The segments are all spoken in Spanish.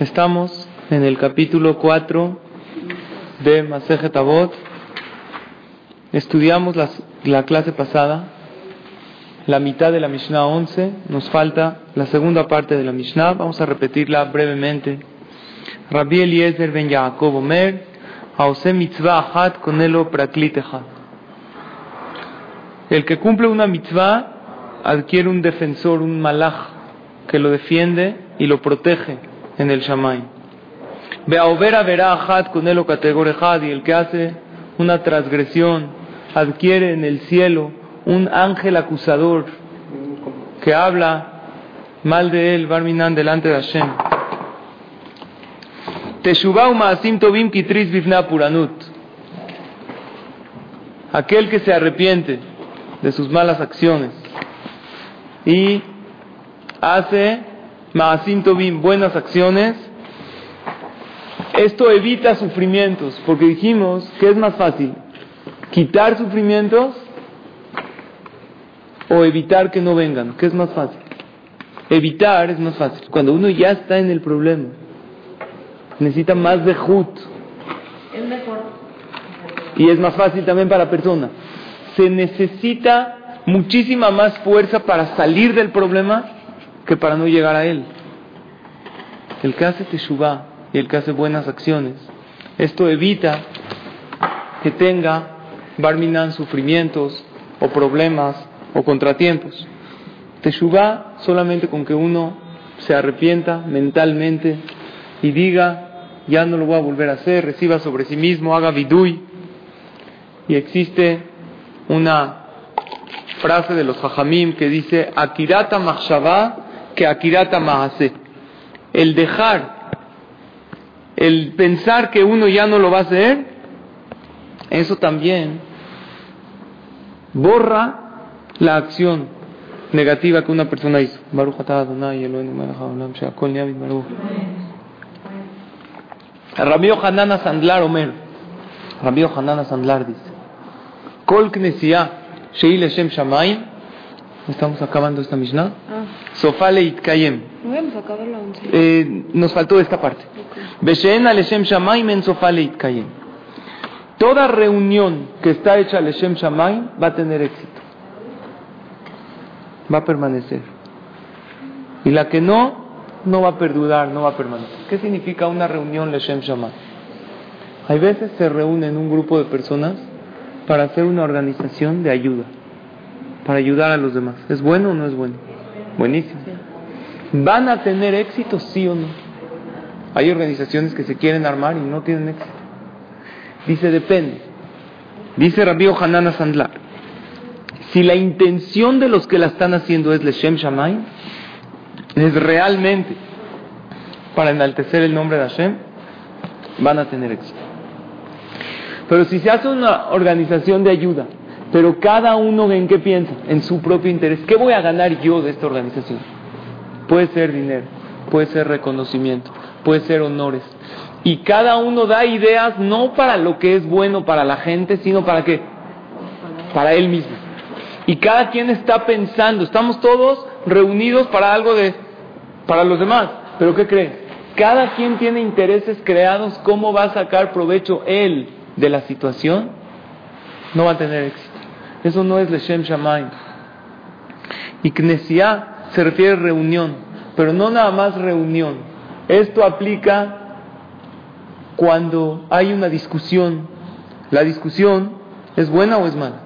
Estamos en el capítulo 4 de Masejet Avot. Estudiamos la clase pasada, la mitad de la Mishnah 11. Nos falta la segunda parte de la Mishnah. Vamos a repetirla brevemente. Rabbi Eliezer ben Yaakov Omer, Haose mitzvah achat konelo praklitecha. El que cumple una mitzvah adquiere un defensor, un malach, que lo defiende y lo protege en el Shamay. Beaovera verá Had con él y el que hace una transgresión adquiere en el cielo un ángel acusador que habla mal de él, Barminan, delante de Hashem. Teshuvah ma'asim tovim kitris bifna puranut. Aquel que se arrepiente de sus malas acciones y hace Maasim buenas acciones. Esto evita sufrimientos, porque dijimos que es más fácil quitar sufrimientos o evitar que no vengan. ¿Qué es más fácil? Evitar es más fácil. Cuando uno ya está en el problema, necesita más de hut. Es mejor. Y es más fácil también para la persona. Se necesita muchísima más fuerza para salir del problema que para no llegar a Él. El que hace teshuvah y el que hace buenas acciones, esto evita que tenga barminan sufrimientos o problemas o contratiempos. Teshuvah solamente con que uno se arrepienta mentalmente y diga, ya no lo voy a volver a hacer, reciba sobre sí mismo, haga vidui. Y existe una frase de los hajamim que dice, Akirata machshavah que Akirata Mahase. El dejar, el pensar que uno ya no lo va a hacer, eso también borra la acción negativa que una persona hizo. Ramiro Hanana Sandlar Omer. Ramiro Hanana Sandlar dice: Kol Knesia Sheil Shem Shamayim Estamos acabando esta Mishnah. Ah. Sofale Itkayem. Eh, nos faltó esta parte. Beshen Aleshem en Sofale Itkayem. Toda reunión que está hecha Aleshem Shamayim va a tener éxito. Va a permanecer. Y la que no, no va a perdurar, no va a permanecer. ¿Qué significa una reunión Leshem Shamayim? Hay veces se reúnen un grupo de personas para hacer una organización de ayuda para ayudar a los demás. ¿Es bueno o no es bueno? Buenísimo. ¿Van a tener éxito, sí o no? Hay organizaciones que se quieren armar y no tienen éxito. Dice, depende. Dice Rabbi Hanana Sandlar, si la intención de los que la están haciendo es Leshem Shamay, es realmente para enaltecer el nombre de Hashem, van a tener éxito. Pero si se hace una organización de ayuda pero cada uno en qué piensa, en su propio interés. ¿Qué voy a ganar yo de esta organización? Puede ser dinero, puede ser reconocimiento, puede ser honores. Y cada uno da ideas no para lo que es bueno para la gente, sino para qué? Para él mismo. Y cada quien está pensando, estamos todos reunidos para algo de, para los demás. Pero ¿qué creen? Cada quien tiene intereses creados, ¿cómo va a sacar provecho él de la situación? No va a tener éxito. Eso no es Leshem Shamayim. Y Knesia se refiere a reunión, pero no nada más reunión. Esto aplica cuando hay una discusión. La discusión es buena o es mala.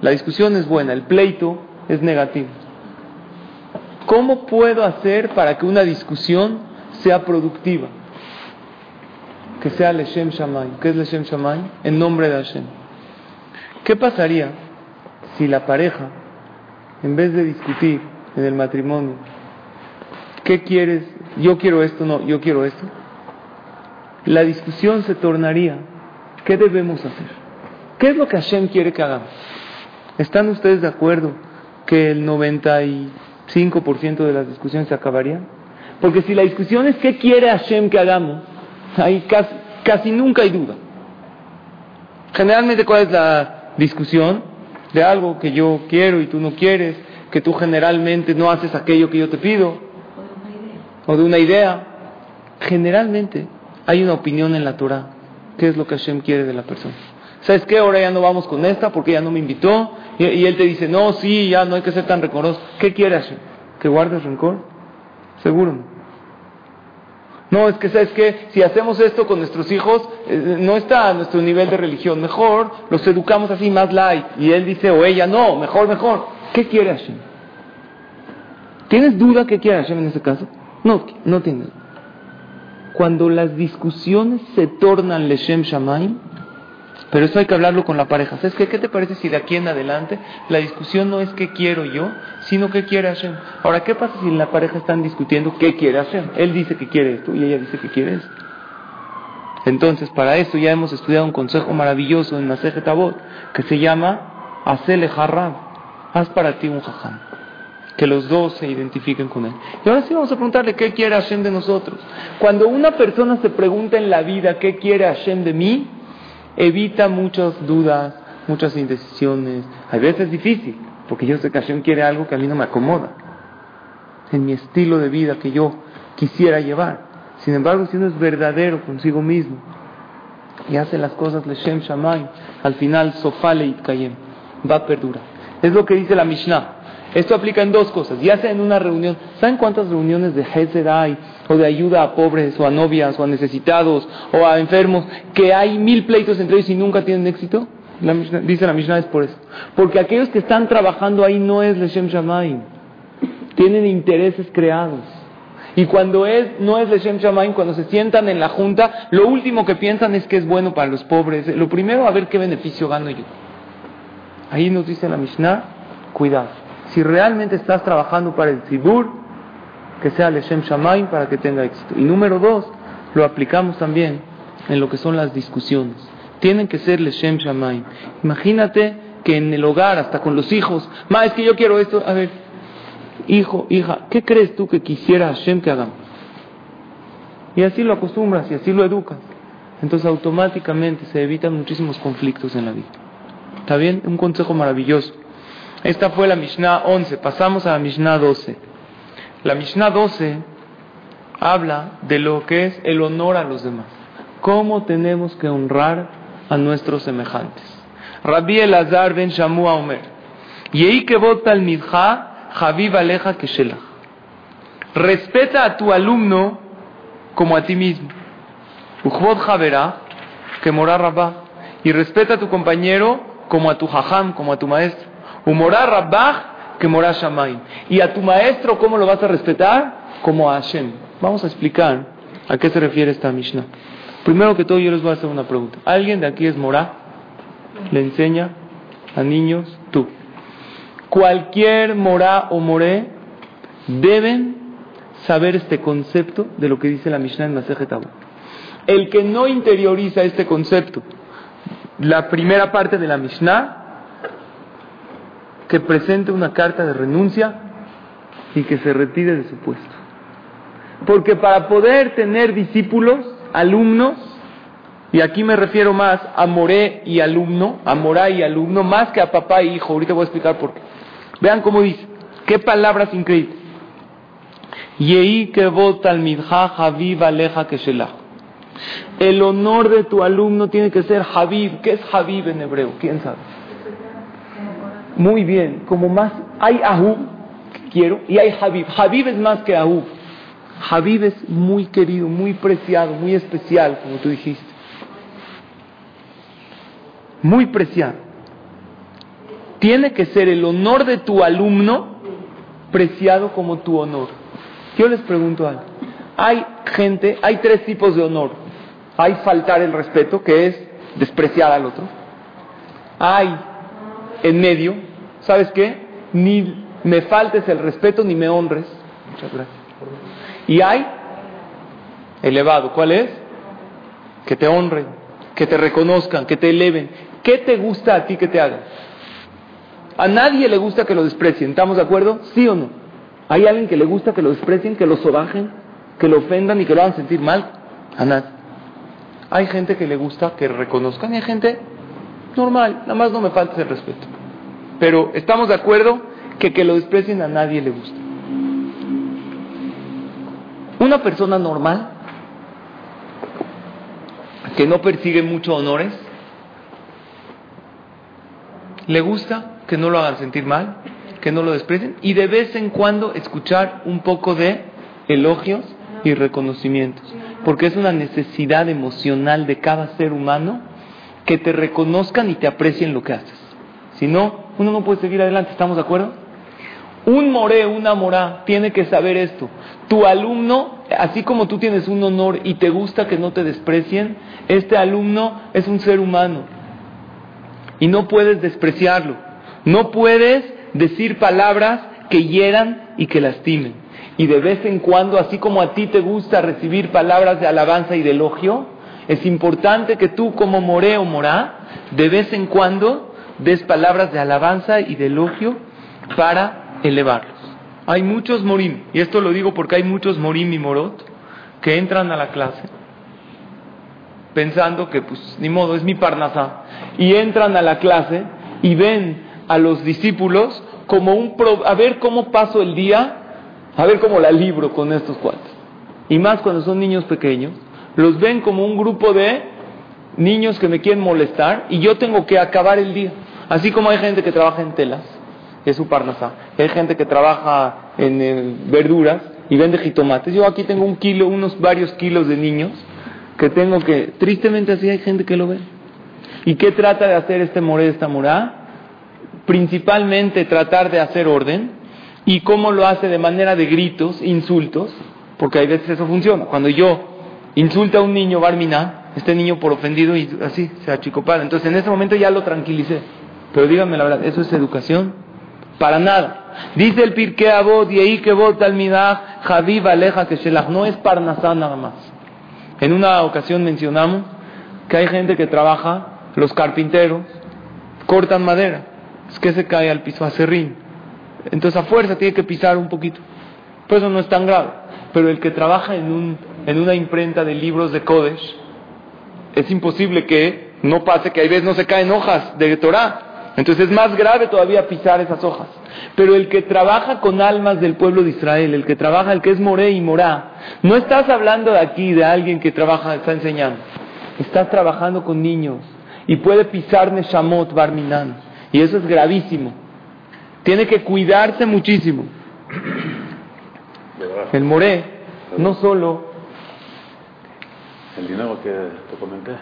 La discusión es buena, el pleito es negativo. ¿Cómo puedo hacer para que una discusión sea productiva? Que sea Leshem Shamayim. ¿Qué es Leshem Shamayim? En nombre de Hashem. ¿Qué pasaría si la pareja, en vez de discutir en el matrimonio, ¿qué quieres? Yo quiero esto, no, yo quiero esto. La discusión se tornaría, ¿qué debemos hacer? ¿Qué es lo que Hashem quiere que hagamos? ¿Están ustedes de acuerdo que el 95% de las discusiones se acabarían? Porque si la discusión es ¿qué quiere Hashem que hagamos? Ahí casi, casi nunca hay duda. Generalmente, ¿cuál es la discusión? De algo que yo quiero y tú no quieres, que tú generalmente no haces aquello que yo te pido, o de una idea. generalmente hay una opinión en la Torah. ¿Qué es lo que Hashem quiere de la persona? ¿Sabes qué? Ahora ya no vamos con esta porque ya no me invitó. Y, él te dice, no, sí, ya no hay que ser tan rencoroso. ¿Qué quiere Hashem? ¿Que guardes rencor? Seguro no. Es que sabes qué? si hacemos esto con nuestros hijos, eh, no está a nuestro nivel de religión. Mejor los educamos así más light. Y él dice, o ella, no, mejor, mejor. ¿Qué quiere Hashem? ¿Tienes duda qué quiere Hashem en ese caso? No, no tienes. Cuando las discusiones se tornan Leshem Shamaim, pero eso hay que hablarlo con la pareja. ¿Sabes qué? ¿Qué te parece si de aquí en adelante la discusión no es qué quiero yo, sino qué quiere Hashem? Ahora, ¿qué pasa si en la pareja están discutiendo qué quiere Hashem? Él dice que quiere esto y ella dice que quiere esto. Entonces, para eso ya hemos estudiado un consejo maravilloso en Maseje Tabot que se llama Hacele Harrab. Haz para ti un jajam. Que los dos se identifiquen con él. Y ahora sí vamos a preguntarle qué quiere Hashem de nosotros. Cuando una persona se pregunta en la vida qué quiere Hashem de mí, evita muchas dudas, muchas indecisiones. A veces es difícil, porque yo sé que Hashem quiere algo que a mí no me acomoda, en mi estilo de vida que yo quisiera llevar. Sin embargo, si uno es verdadero consigo mismo y hace las cosas Leshem Shammai, al final Sofale Itkayem, va a perdurar. Es lo que dice la Mishnah. Esto aplica en dos cosas, ya sea en una reunión. ¿Saben cuántas reuniones de Hesed hay? O de ayuda a pobres, o a novias, o a necesitados, o a enfermos, que hay mil pleitos entre ellos y nunca tienen éxito? dice la Mishnah es por eso. Porque aquellos que están trabajando ahí no es Leshem Shamayim. Tienen intereses creados. Y cuando es, no es Leshem Shamayim, cuando se sientan en la junta, lo último que piensan es que es bueno para los pobres. Lo primero, a ver qué beneficio gano yo. Ahí nos dice la Mishnah, cuidado si realmente estás trabajando para el Tzibur, que sea Leshem Shamaim para que tenga éxito. Y número dos, lo aplicamos también en lo que son las discusiones. Tienen que ser Leshem Shamaim. Imagínate que en el hogar, hasta con los hijos, ma, es que yo quiero esto. A ver, hijo, hija, ¿qué crees tú que quisiera Hashem que hagamos? Y así lo acostumbras y así lo educas. Entonces automáticamente se evitan muchísimos conflictos en la vida. ¿Está bien? Un consejo maravilloso. Esta fue la Mishnah 11. Pasamos a la Mishnah 12. La Mishnah 12 habla de lo que es el honor a los demás. ¿Cómo tenemos que honrar a nuestros semejantes? Rabbi Elazar ben Shamu Omer. Yehi kevot al midja, Javib aleja keshelach. Respeta a tu alumno como a ti mismo. Uchvot javera, que mora rabá. Y respeta a tu compañero como a tu jajam, como a tu maestro. Humorá Rabbah que morá Shamay. Y a tu maestro, ¿cómo lo vas a respetar? Como a Hashem. Vamos a explicar a qué se refiere esta Mishnah. Primero que todo, yo les voy a hacer una pregunta. ¿Alguien de aquí es morá? ¿Le enseña a niños? Tú. Cualquier morá o moré deben saber este concepto de lo que dice la Mishnah en Masejet El que no interioriza este concepto, la primera parte de la Mishnah, que presente una carta de renuncia y que se retire de su puesto. Porque para poder tener discípulos, alumnos, y aquí me refiero más a Moré y alumno, a Morá y alumno, más que a papá y hijo. Ahorita voy a explicar por qué. Vean cómo dice, qué palabras increíbles. Yehi El honor de tu alumno tiene que ser Habib. ¿Qué es Habib en hebreo? ¿Quién sabe? Muy bien, como más hay Ahub, quiero, y hay Habib. Habib es más que Ahub. Habib es muy querido, muy preciado, muy especial, como tú dijiste. Muy preciado. Tiene que ser el honor de tu alumno preciado como tu honor. Yo les pregunto algo. Hay gente, hay tres tipos de honor. Hay faltar el respeto, que es despreciar al otro. Hay en medio, ¿sabes qué? Ni me faltes el respeto ni me honres. Muchas gracias. Y hay elevado, ¿cuál es? Que te honren, que te reconozcan, que te eleven. ¿Qué te gusta a ti que te hagan? A nadie le gusta que lo desprecien, ¿estamos de acuerdo? ¿Sí o no? ¿Hay alguien que le gusta que lo desprecien, que lo sobajen, que lo ofendan y que lo hagan sentir mal? A nadie. Hay gente que le gusta que reconozcan y hay gente normal, nada más no me faltes el respeto. Pero estamos de acuerdo que que lo desprecien a nadie le gusta. Una persona normal que no persigue muchos honores, le gusta que no lo hagan sentir mal, que no lo desprecien y de vez en cuando escuchar un poco de elogios y reconocimientos, porque es una necesidad emocional de cada ser humano que te reconozcan y te aprecien lo que haces. Si no, uno no puede seguir adelante, ¿estamos de acuerdo? Un moré, una morá, tiene que saber esto. Tu alumno, así como tú tienes un honor y te gusta que no te desprecien, este alumno es un ser humano y no puedes despreciarlo. No puedes decir palabras que hieran y que lastimen. Y de vez en cuando, así como a ti te gusta recibir palabras de alabanza y de elogio, es importante que tú como moré o morá, de vez en cuando des palabras de alabanza y de elogio para elevarlos. Hay muchos morim, y esto lo digo porque hay muchos morim y morot que entran a la clase pensando que pues ni modo, es mi parnasá, y entran a la clase y ven a los discípulos como un a ver cómo paso el día, a ver cómo la libro con estos cuantos. Y más cuando son niños pequeños, los ven como un grupo de niños que me quieren molestar y yo tengo que acabar el día. Así como hay gente que trabaja en telas, es su parnasá. Hay gente que trabaja en eh, verduras y vende jitomates. Yo aquí tengo un kilo, unos varios kilos de niños que tengo que, tristemente así hay gente que lo ve. ¿Y qué trata de hacer este moré, esta morá? Principalmente tratar de hacer orden. ¿Y cómo lo hace? De manera de gritos, insultos, porque hay veces eso funciona. Cuando yo insulto a un niño barminá, este niño por ofendido y así se achicopala. Entonces en ese momento ya lo tranquilicé. Pero díganme la verdad, ¿eso es educación? Para nada. Dice el Pirkei Avot, y ahí que vot almidah, Javiv aleja que shelach, no es parnasá nada más. En una ocasión mencionamos que hay gente que trabaja, los carpinteros, cortan madera, es que se cae al piso acerrín. Entonces a fuerza tiene que pisar un poquito. Pues eso no es tan grave. Pero el que trabaja en, un, en una imprenta de libros de Kodesh, es imposible que no pase que hay veces no se caen hojas de Torah. Entonces es más grave todavía pisar esas hojas. Pero el que trabaja con almas del pueblo de Israel, el que trabaja, el que es moré y morá, no estás hablando de aquí de alguien que trabaja, está enseñando. Estás trabajando con niños y puede pisar Neshamot Barminan. Y eso es gravísimo. Tiene que cuidarse muchísimo. El moré, no solo. El dinero que te comenté.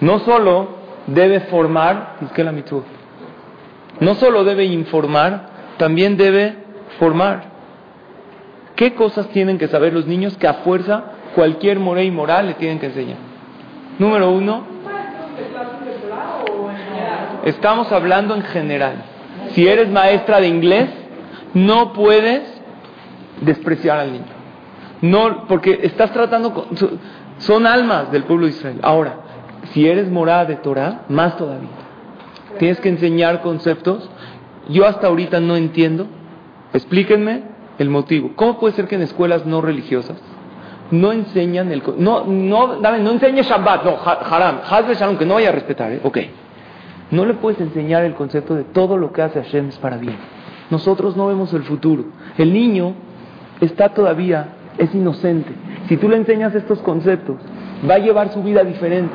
No solo debe formar, es la No solo debe informar, también debe formar. ¿Qué cosas tienen que saber los niños que a fuerza cualquier morey moral le tienen que enseñar? Número uno, estamos hablando en general. Si eres maestra de inglés, no puedes despreciar al niño. No, porque estás tratando con, son almas del pueblo de Israel. Ahora, si eres morada de Torah, más todavía. Tienes que enseñar conceptos. Yo hasta ahorita no entiendo. Explíquenme el motivo. ¿Cómo puede ser que en escuelas no religiosas no enseñan el no no no enseñe Shabbat, no haram, hazle shalom que no vaya a respetar, ¿eh? ok. No le puedes enseñar el concepto de todo lo que hace Hashem es para bien. Nosotros no vemos el futuro. El niño está todavía es inocente. Si tú le enseñas estos conceptos, va a llevar su vida diferente.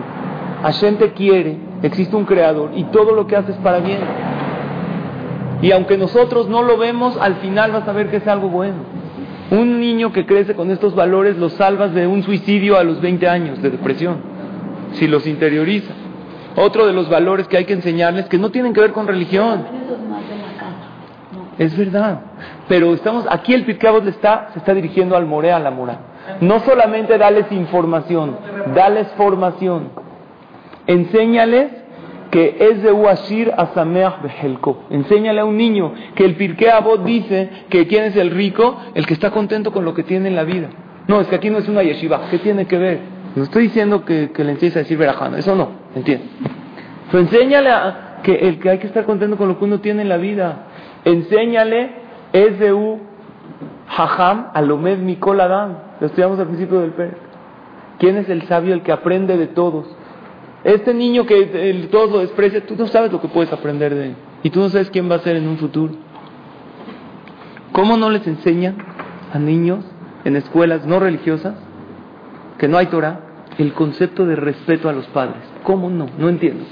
Hashem te quiere, existe un creador y todo lo que haces para bien. Y aunque nosotros no lo vemos, al final vas a ver que es algo bueno. Un niño que crece con estos valores lo salvas de un suicidio a los 20 años de depresión, si los interioriza. Otro de los valores que hay que enseñarles que no tienen que ver con religión. Es verdad. Pero estamos aquí el Pirkeabot le está se está dirigiendo al More a la Mora. No solamente darles información, darles formación. Enséñales que es de Uashir a Sameach Behelko. Enséñale a un niño que el Pirkei Avot dice que quién es el rico, el que está contento con lo que tiene en la vida. No, es que aquí no es una yeshiva. ¿Qué tiene que ver? No estoy diciendo que, le enseñes a decir verajano, eso no, entiende. Pero enséñale a, que el que hay que estar contento con lo que uno tiene en la vida. Enséñale es de U Haham Alomed Mikol Adam. Lo estudiamos al principio del Pérez. ¿Quién es el sabio, el que aprende de todos? Este niño que el, todos lo desprecia, tú no sabes lo que puedes aprender de él. Y tú no sabes quién va a ser en un futuro. ¿Cómo no les enseñan a niños en escuelas no religiosas que no hay Torah? el concepto de respeto a los padres. ¿Cómo no? No entiendo.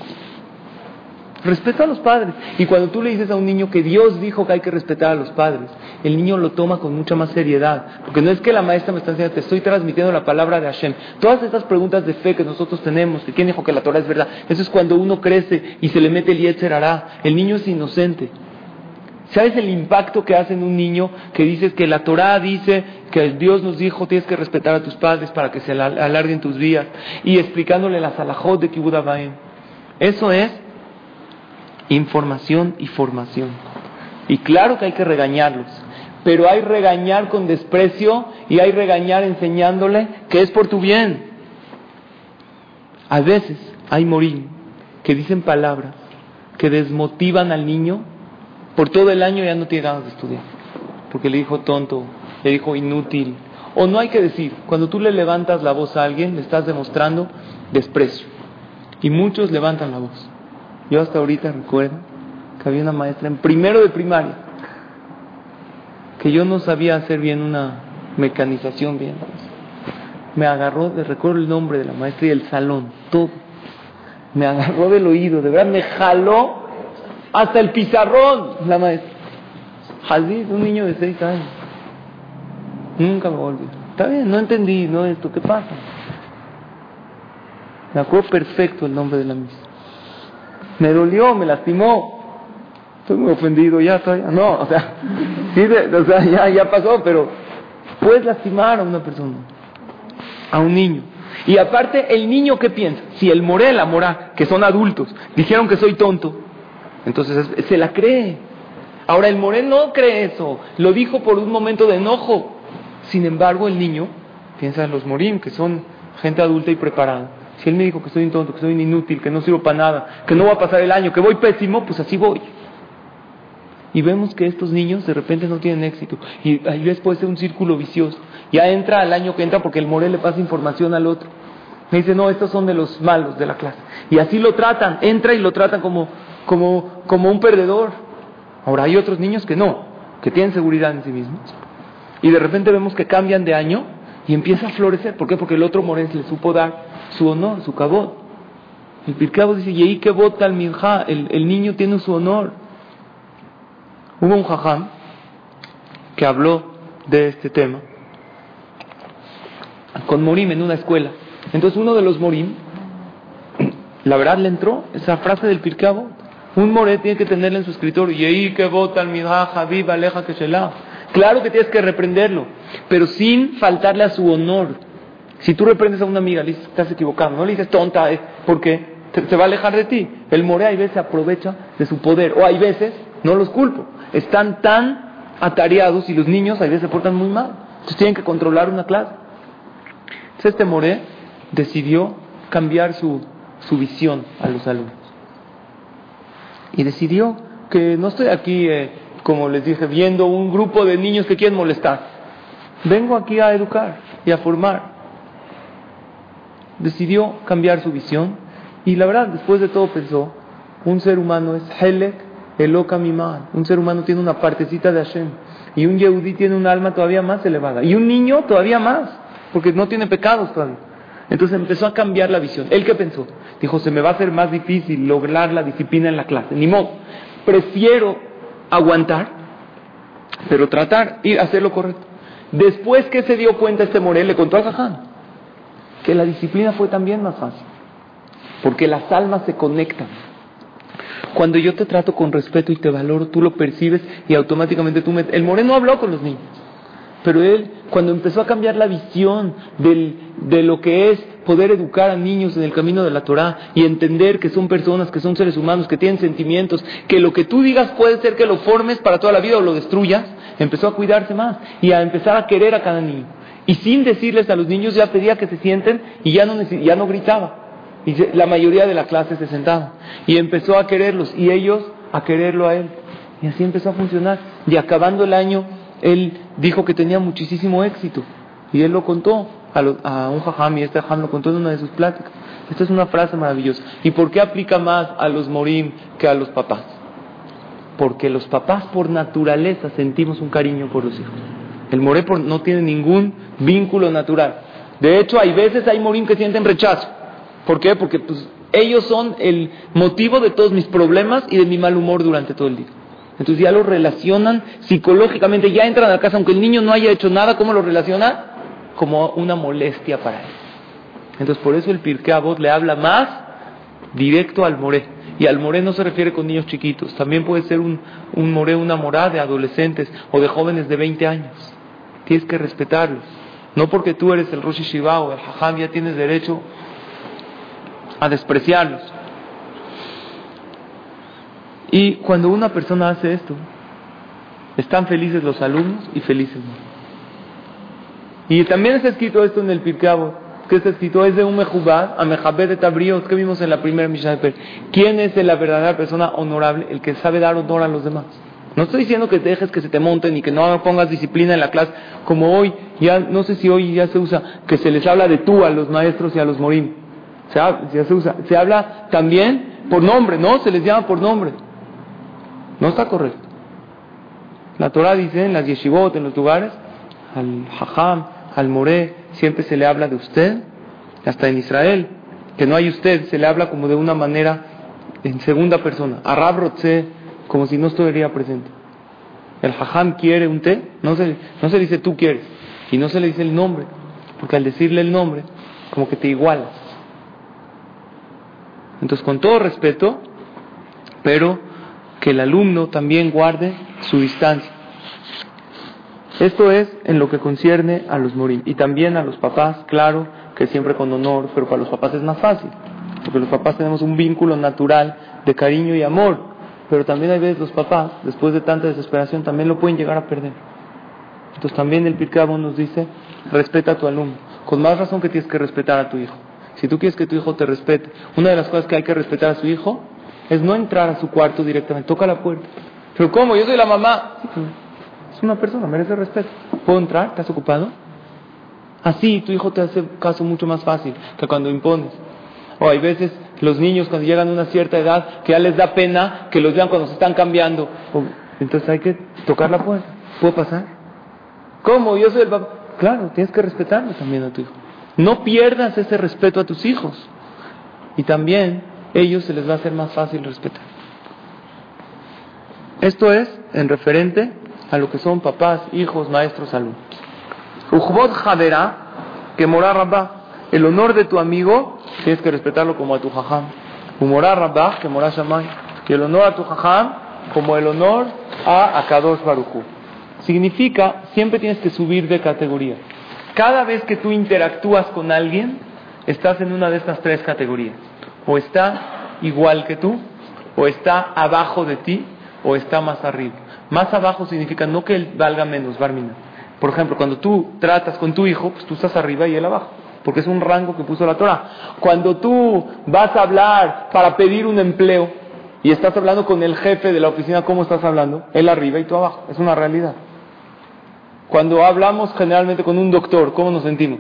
Respeto a los padres. Y cuando tú le dices a un niño que Dios dijo que hay que respetar a los padres, el niño lo toma con mucha más seriedad. Porque no es que la maestra me está diciendo, te estoy transmitiendo la palabra de Hashem. Todas estas preguntas de fe que nosotros tenemos, de quién dijo que la Torah es verdad, eso es cuando uno crece y se le mete el Yetzer hará. El niño es inocente. ¿Sabes el impacto que hace en un niño que dices que la Torah dice que Dios nos dijo tienes que respetar a tus padres para que se alarguen tus días y explicándole la salahot de Kibbutz Eso es información y formación. Y claro que hay que regañarlos, pero hay regañar con desprecio y hay regañar enseñándole que es por tu bien. A veces hay morín que dicen palabras que desmotivan al niño, por todo el año ya no tiene ganas de estudiar, porque le dijo tonto, le dijo inútil. O no hay que decir, cuando tú le levantas la voz a alguien, le estás demostrando desprecio. Y muchos levantan la voz. Yo hasta ahorita recuerdo que había una maestra en primero de primaria que yo no sabía hacer bien una mecanización bien. Me agarró, recuerdo el nombre de la maestra y el salón, todo. Me agarró del oído, de verdad me jaló hasta el pizarrón la maestra. Jadid, un niño de seis años. Nunca me volví. Está bien, no entendí, no esto, ¿qué pasa? Me acuerdo perfecto el nombre de la misa me dolió, me lastimó. Estoy muy ofendido, ya estoy, no, o sea, sí, o sea, ya, ya pasó, pero puedes lastimar a una persona, a un niño. Y aparte, el niño, ¿qué piensa? Si el moré, la mora, que son adultos, dijeron que soy tonto, entonces se la cree. Ahora, el moré no cree eso, lo dijo por un momento de enojo. Sin embargo, el niño piensa en los morim, que son gente adulta y preparada. Si él me dijo que soy un tonto, que soy inútil, que no sirvo para nada, que no va a pasar el año, que voy pésimo, pues así voy. Y vemos que estos niños de repente no tienen éxito. Y ahí después ser un círculo vicioso. Ya entra al año que entra porque el Morel le pasa información al otro. Me dice, no, estos son de los malos de la clase. Y así lo tratan, entra y lo tratan como, como, como un perdedor. Ahora hay otros niños que no, que tienen seguridad en sí mismos. Y de repente vemos que cambian de año y empieza a florecer. ¿Por qué? Porque el otro Morel le supo dar su honor, su cabot. El Pirkabo dice, y que vota el el niño tiene su honor. Hubo un jajam que habló de este tema con Morim en una escuela. Entonces uno de los Morim, la verdad le entró esa frase del Pirkabo. Un Moré tiene que tenerla en su escritorio. Y que vota el minja, viva aleja que. Claro que tienes que reprenderlo, pero sin faltarle a su honor. Si tú reprendes a una amiga, le dices, estás equivocado, no le dices tonta, eh, porque se va a alejar de ti. El more hay veces aprovecha de su poder, o hay veces, no los culpo, están tan atareados y los niños a veces se portan muy mal. Entonces tienen que controlar una clase. Entonces este more decidió cambiar su, su visión a los alumnos. Y decidió que no estoy aquí, eh, como les dije, viendo un grupo de niños que quieren molestar. Vengo aquí a educar y a formar decidió cambiar su visión y la verdad, después de todo pensó, un ser humano es Helek Eloka Mimal, un ser humano tiene una partecita de Hashem y un Yehudi tiene un alma todavía más elevada y un niño todavía más, porque no tiene pecados todavía. Entonces empezó a cambiar la visión. ¿Él qué pensó? Dijo, se me va a hacer más difícil lograr la disciplina en la clase. Ni modo. Prefiero aguantar, pero tratar y hacer lo correcto. Después que se dio cuenta este Morel, le contó a Zahán que la disciplina fue también más fácil, porque las almas se conectan. Cuando yo te trato con respeto y te valoro, tú lo percibes y automáticamente tú me... El moreno habló con los niños, pero él cuando empezó a cambiar la visión de lo que es poder educar a niños en el camino de la Torah y entender que son personas, que son seres humanos, que tienen sentimientos, que lo que tú digas puede ser que lo formes para toda la vida o lo destruyas, empezó a cuidarse más y a empezar a querer a cada niño. Y sin decirles a los niños ya pedía que se sienten y ya no, ya no gritaba. Y la mayoría de la clase se sentaba. Y empezó a quererlos y ellos a quererlo a él. Y así empezó a funcionar. Y acabando el año, él dijo que tenía muchísimo éxito. Y él lo contó a, un jajam y este jajam lo contó en una de sus pláticas. Esta es una frase maravillosa. ¿Y por qué aplica más a los morim que a los papás? Porque los papás por naturaleza sentimos un cariño por los hijos. El more no tiene ningún vínculo natural. De hecho, hay veces hay morim que sienten rechazo. ¿Por qué? Porque pues, ellos son el motivo de todos mis problemas y de mi mal humor durante todo el día. Entonces ya lo relacionan psicológicamente, ya entran a la casa, aunque el niño no haya hecho nada, ¿cómo lo relaciona? Como una molestia para él. Entonces por eso el Pirkei Avot le habla más directo al moré. Y al moré no se refiere con niños chiquitos, también puede ser un, un moré, una morada de adolescentes o de jóvenes de 20 años. Tienes que respetarlos. No porque tú eres el Rosh Shiva o el Hajam ya tienes derecho a despreciarlos. Y cuando una persona hace esto, están felices los alumnos y felices Y también está escrito esto en el Pirkei que está escrito es de un mejubad a mejabed de tabriot que vimos en la primera Mishnah de ¿Quién es la verdadera persona honorable? El que sabe dar honor a los demás. No estoy diciendo que dejes que se te monten y que no pongas disciplina en la clase, como hoy, ya no sé si hoy ya se usa, que se les habla de tú a los maestros y a los morim. Se, se usa. Se habla también por nombre, ¿no? Se les llama por nombre. No está correcto. La Torah dice en las yeshivot, en los lugares, al hajam, al moré, siempre se le habla de usted, hasta en Israel, que no hay usted, se le habla como de una manera en segunda persona. Arab Rotze, como si no estuviera presente. El hajam quiere un té, no se, no se dice tú quieres, y no se le dice el nombre, porque al decirle el nombre, como que te igualas. Entonces, con todo respeto, pero que el alumno también guarde su distancia. Esto es en lo que concierne a los morim. Y también a los papás, claro, que siempre con honor, pero para los papás es más fácil. Porque los papás tenemos un vínculo natural de cariño y amor. Pero también hay veces los papás, después de tanta desesperación, también lo pueden llegar a perder. Entonces también el Pircabo nos dice, respeta a tu alumno. Con más razón que tienes que respetar a tu hijo. Si tú quieres que tu hijo te respete, una de las cosas que hay que respetar a su hijo es no entrar a su cuarto directamente, toca la puerta. Pero ¿cómo? Yo soy la mamá. Es una persona, merece respeto. ¿Puedo entrar? ¿Estás ocupado? Así tu hijo te hace caso mucho más fácil que cuando impones. O hay veces los niños cuando llegan a una cierta edad que ya les da pena que los vean cuando se están cambiando. Entonces hay que tocar la puerta. ¿Puedo pasar? ¿Cómo? Yo soy el papá. Claro, tienes que respetarlo también a tu hijo. No pierdas ese respeto a tus hijos. Y también ellos se les va a hacer más fácil respetar. Esto es en referente a lo que son papás, hijos, maestros, alumnos. Ujbot Jadera, que morar Rabba, el honor de tu amigo, tienes que respetarlo como a tu jajam. Humorar Rabba, que morar Shamay, y el honor a tu jajam, como el honor a Akadosh Baruchu. Significa, siempre tienes que subir de categoría. Cada vez que tú interactúas con alguien, estás en una de estas tres categorías. O está igual que tú, o está abajo de ti, o está más arriba. Más abajo significa no que él valga menos, Barmina. Por ejemplo, cuando tú tratas con tu hijo, pues tú estás arriba y él abajo, porque es un rango que puso la Torah. Cuando tú vas a hablar para pedir un empleo y estás hablando con el jefe de la oficina, ¿cómo estás hablando? Él arriba y tú abajo, es una realidad. Cuando hablamos generalmente con un doctor, ¿cómo nos sentimos?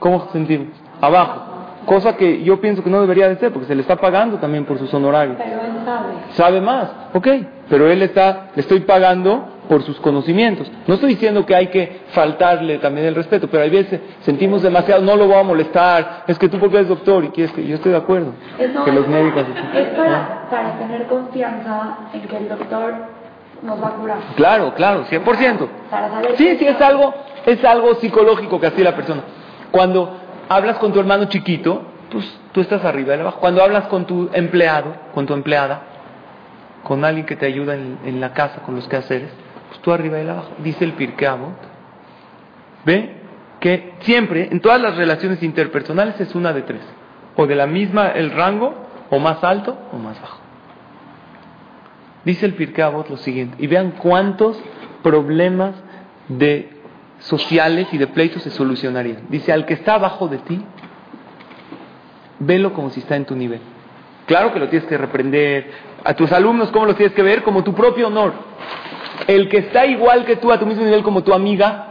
¿Cómo nos sentimos? Abajo cosa que yo pienso que no debería de ser, porque se le está pagando también por sus honorarios. Pero él sabe. Sabe más, ok, pero él está, le estoy pagando por sus conocimientos. No estoy diciendo que hay que faltarle también el respeto, pero hay veces sentimos demasiado, no lo voy a molestar, es que tú porque eres doctor y quieres que yo estoy de acuerdo. que los médicos... Es para, para tener confianza en que el doctor nos va a curar. Claro, claro, 100%. Para saber sí, sí, es algo, es algo psicológico que así la persona. Cuando hablas con tu hermano chiquito, pues tú estás arriba y abajo. Cuando hablas con tu empleado, con tu empleada, con alguien que te ayuda en, la casa, con los quehaceres, pues tú arriba y abajo. Dice el Pirkei ¿Ve? Que siempre, en todas las relaciones interpersonales es una de tres. O de la misma el rango, o más alto, o más bajo. Dice el Pirkei lo siguiente, y vean cuántos problemas de sociales y de pleitos se solucionarían. Dice, al que está abajo de ti, velo como si está en tu nivel. Claro que lo tienes que reprender. A tus alumnos, ¿cómo los tienes que ver? Como tu propio honor. El que está igual que tú, a tu mismo nivel como tu amiga,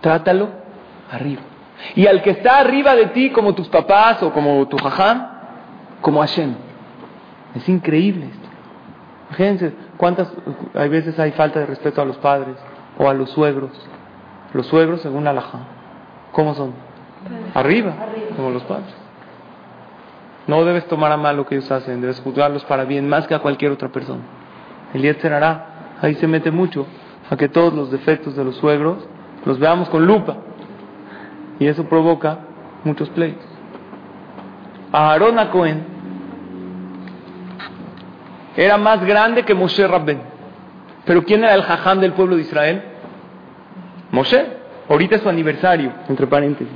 trátalo arriba. Y al que está arriba de ti, como tus papás o como tu jajam, como Hashem. Es increíble esto. Fíjense cuántas, hay veces hay falta de respeto a los padres o a los suegros los suegros según la laja. ¿Cómo son? Arriba, como los padres. No debes tomar a mal lo que ellos hacen, debes juzgarlos para bien más que a cualquier otra persona. El Yetzer hará, ahí se mete mucho a que todos los defectos de los suegros los veamos con lupa. Y eso provoca muchos pleitos. Aarón a Cohen era más grande que Moshe Rabben. Pero ¿quién era el jajam del pueblo de Israel? Moshe. Ahorita es su aniversario, entre paréntesis.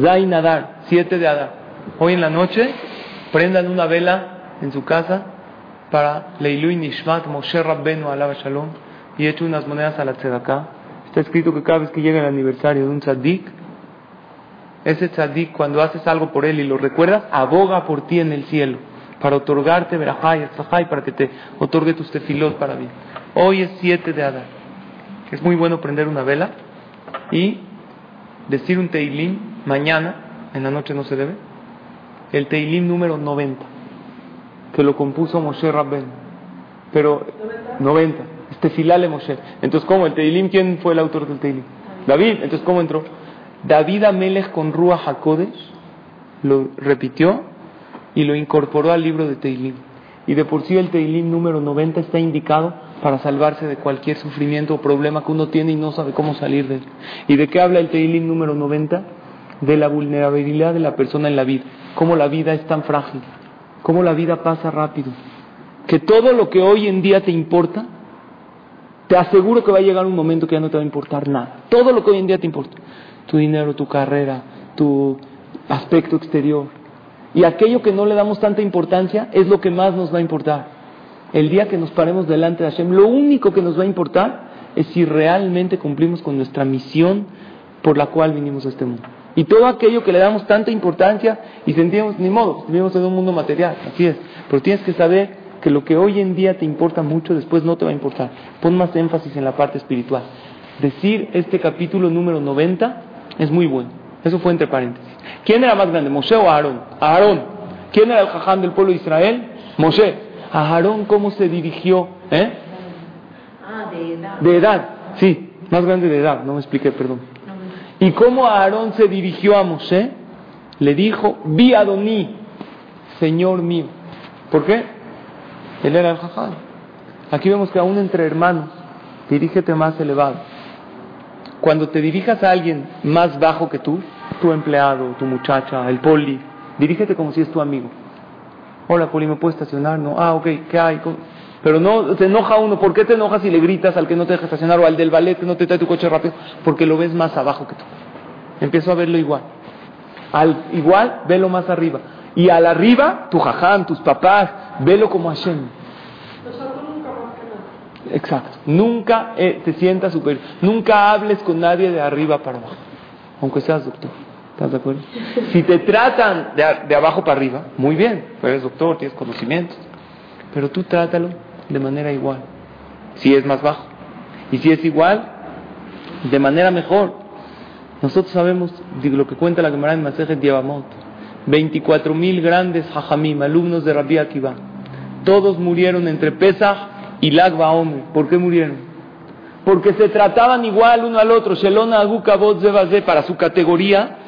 Zain Adar, 7 de Adar. Hoy en la noche prendan una vela en su casa para Leilu Nishmat Moshe Rabbenu Alaba Shalom y echo unas monedas a la tzedakah. Está escrito que cada vez que llega el aniversario de un tzaddik, ese tzaddik cuando haces algo por él y lo recuerdas, aboga por ti en el cielo para otorgarte verajá y para que te otorgue tus tefilot para bien. Hoy es 7 de Adar. Es muy bueno prender una vela y decir un teilim mañana, en la noche no se debe, el teilim número 90, que lo compuso Moshe Rabben. Pero 90, este filale Moshe. Entonces, ¿cómo? ¿El teilim quién fue el autor del teilim? David. Entonces, ¿cómo entró? David Amelech con Ruach HaKodesh lo repitió y lo incorporó al libro de Teilim. Y de por sí el Teilim número 90 está indicado para salvarse de cualquier sufrimiento o problema que uno tiene y no sabe cómo salir de él. ¿Y de qué habla el Teilim número 90? De la vulnerabilidad de la persona en la vida. Cómo la vida es tan frágil. Cómo la vida pasa rápido. Que todo lo que hoy en día te importa, te aseguro que va a llegar un momento que ya no te va a importar nada. Todo lo que hoy en día te importa. Tu dinero, tu carrera, tu aspecto exterior, y aquello que no le damos tanta importancia es lo que más nos va a importar. El día que nos paremos delante de Hashem, lo único que nos va a importar es si realmente cumplimos con nuestra misión por la cual vinimos a este mundo. Y todo aquello que le damos tanta importancia y sentimos, ni modo, vivimos en un mundo material, así es. Pero tienes que saber que lo que hoy en día te importa mucho, después no te va a importar. Pon más énfasis en la parte espiritual. Decir este capítulo número 90 es muy bueno. Eso fue entre paréntesis. ¿Quién era más grande, Moshe o Aarón? Aarón. ¿Quién era el jajam del pueblo de Israel? Moshe. ¿A Aarón cómo se dirigió? ¿Eh? Ah, de edad. De edad, sí, más grande de edad, no me expliqué, perdón. ¿Y cómo Aarón se dirigió a Moshe? Le dijo, vi Adoní, Señor mío. ¿Por qué? Él era el jajam. Aquí vemos que aún entre hermanos, dirígete más elevado. Cuando te dirijas a alguien más bajo que tú, tu empleado, tu muchacha, el poli, dirígete como si es tu amigo. Hola, poli, ¿me puedes estacionar? No. Ah, ok, ¿qué hay? Pero no se enoja uno. ¿Por qué te enojas si le gritas al que no te deja estacionar o al del ballet que no te trae tu coche rápido? Porque lo ves más abajo que tú. Empiezo a verlo igual. Al igual, velo más arriba. Y al arriba, tu jajam, tus papás, velo como Hashem. Exacto. Nunca eh, te sientas superior. Nunca hables con nadie de arriba para abajo. Aunque seas doctor. ¿Estás de acuerdo? Si te tratan de, abajo para arriba, muy bien. Eres doctor, tienes conocimientos. Pero tú trátalo de manera igual. Si es más bajo. Y si es igual, de manera mejor. Nosotros sabemos lo que cuenta la Gemara en Masejet Yavamot. 24 mil grandes hajamim, alumnos de Rabbi Akiva. Todos murieron entre Pesach y Lagba Omer. ¿Por qué murieron? Porque se trataban igual uno al otro. Shelona para su categoría.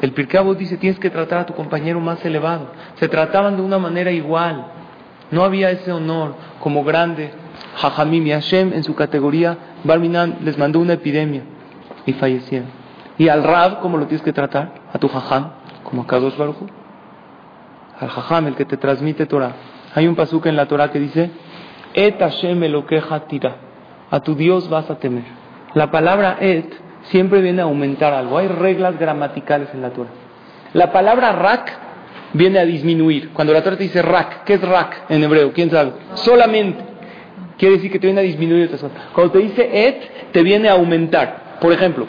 El Pirkabot dice: tienes que tratar a tu compañero más elevado. Se trataban de una manera igual. No había ese honor como grande. Jajamim y Hashem en su categoría. Barminan les mandó una epidemia y fallecieron. Y al Rab, ¿cómo lo tienes que tratar? A tu Jajam, como a Kadosh Baruj. Al Jajam, el que te transmite Torah. Hay un pasuk en la Torah que dice: Et Hashem queja tira. A tu Dios vas a temer. La palabra et siempre viene a aumentar algo. Hay reglas gramaticales en la Torah. La palabra rak viene a disminuir. Cuando la Torah te dice rak, ¿qué es rak en hebreo? ¿Quién sabe? Solamente. Quiere decir que te viene a disminuir otras cosas. Cuando te dice et, te viene a aumentar. Por ejemplo,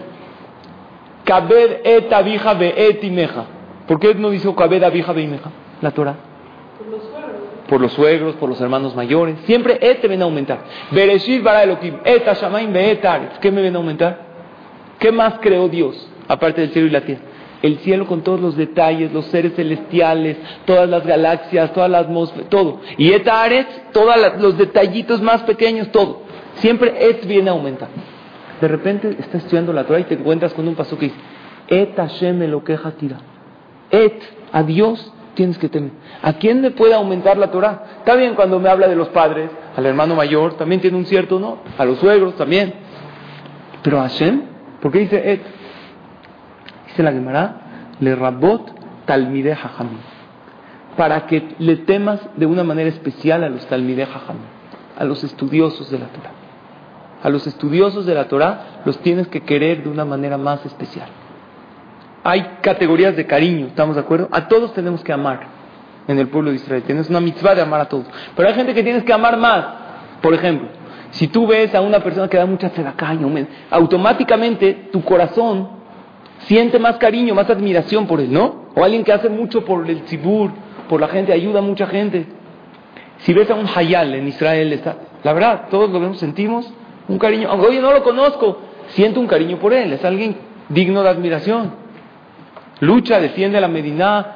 kabed et abija be et imeja. ¿Por qué no dice kabed abija be imeja? La Torah por los suegros, por los hermanos mayores. Siempre et te viene a aumentar. Bereshit bara Elohim, et ¿Qué me viene a aumentar? ¿Qué más creó Dios, aparte del cielo y la tierra? El cielo con todos los detalles, los seres celestiales, todas las galaxias, todas las atmósferas, todo. Y et todos los detallitos más pequeños, todo. Siempre et viene a aumentar. De repente estás estudiando la Torah y te encuentras con un paso que dice, Et Hashem lo queja tira. Et, a Dios tienes que temer. ¿A quién le puede aumentar la Torah? Está bien cuando me habla de los padres, al hermano mayor, también tiene un cierto no, a los suegros también. Pero a Hashem, ¿por qué dice Et? Dice la Gemara, le rabot talmide hajamim. Para que le temas de una manera especial a los talmide hajamim, a los estudiosos de la Torah. A los estudiosos de la Torah los tienes que querer de una manera más especial. Hay categorías de cariño, ¿estamos de acuerdo? A todos tenemos que amar en el pueblo de Israel. Tienes una mitzvah de amar a todos. Pero hay gente que tienes que amar más. Por ejemplo, si tú ves a una persona que da mucha sedacaña, automáticamente tu corazón siente más cariño, más admiración por él, ¿no? O alguien que hace mucho por el tzibur, por la gente, ayuda a mucha gente. Si ves a un hayal en Israel, está, la verdad, todos lo sentimos un cariño. Aunque, oye, no lo conozco, siento un cariño por él, es alguien digno de admiración lucha, defiende a la Medina,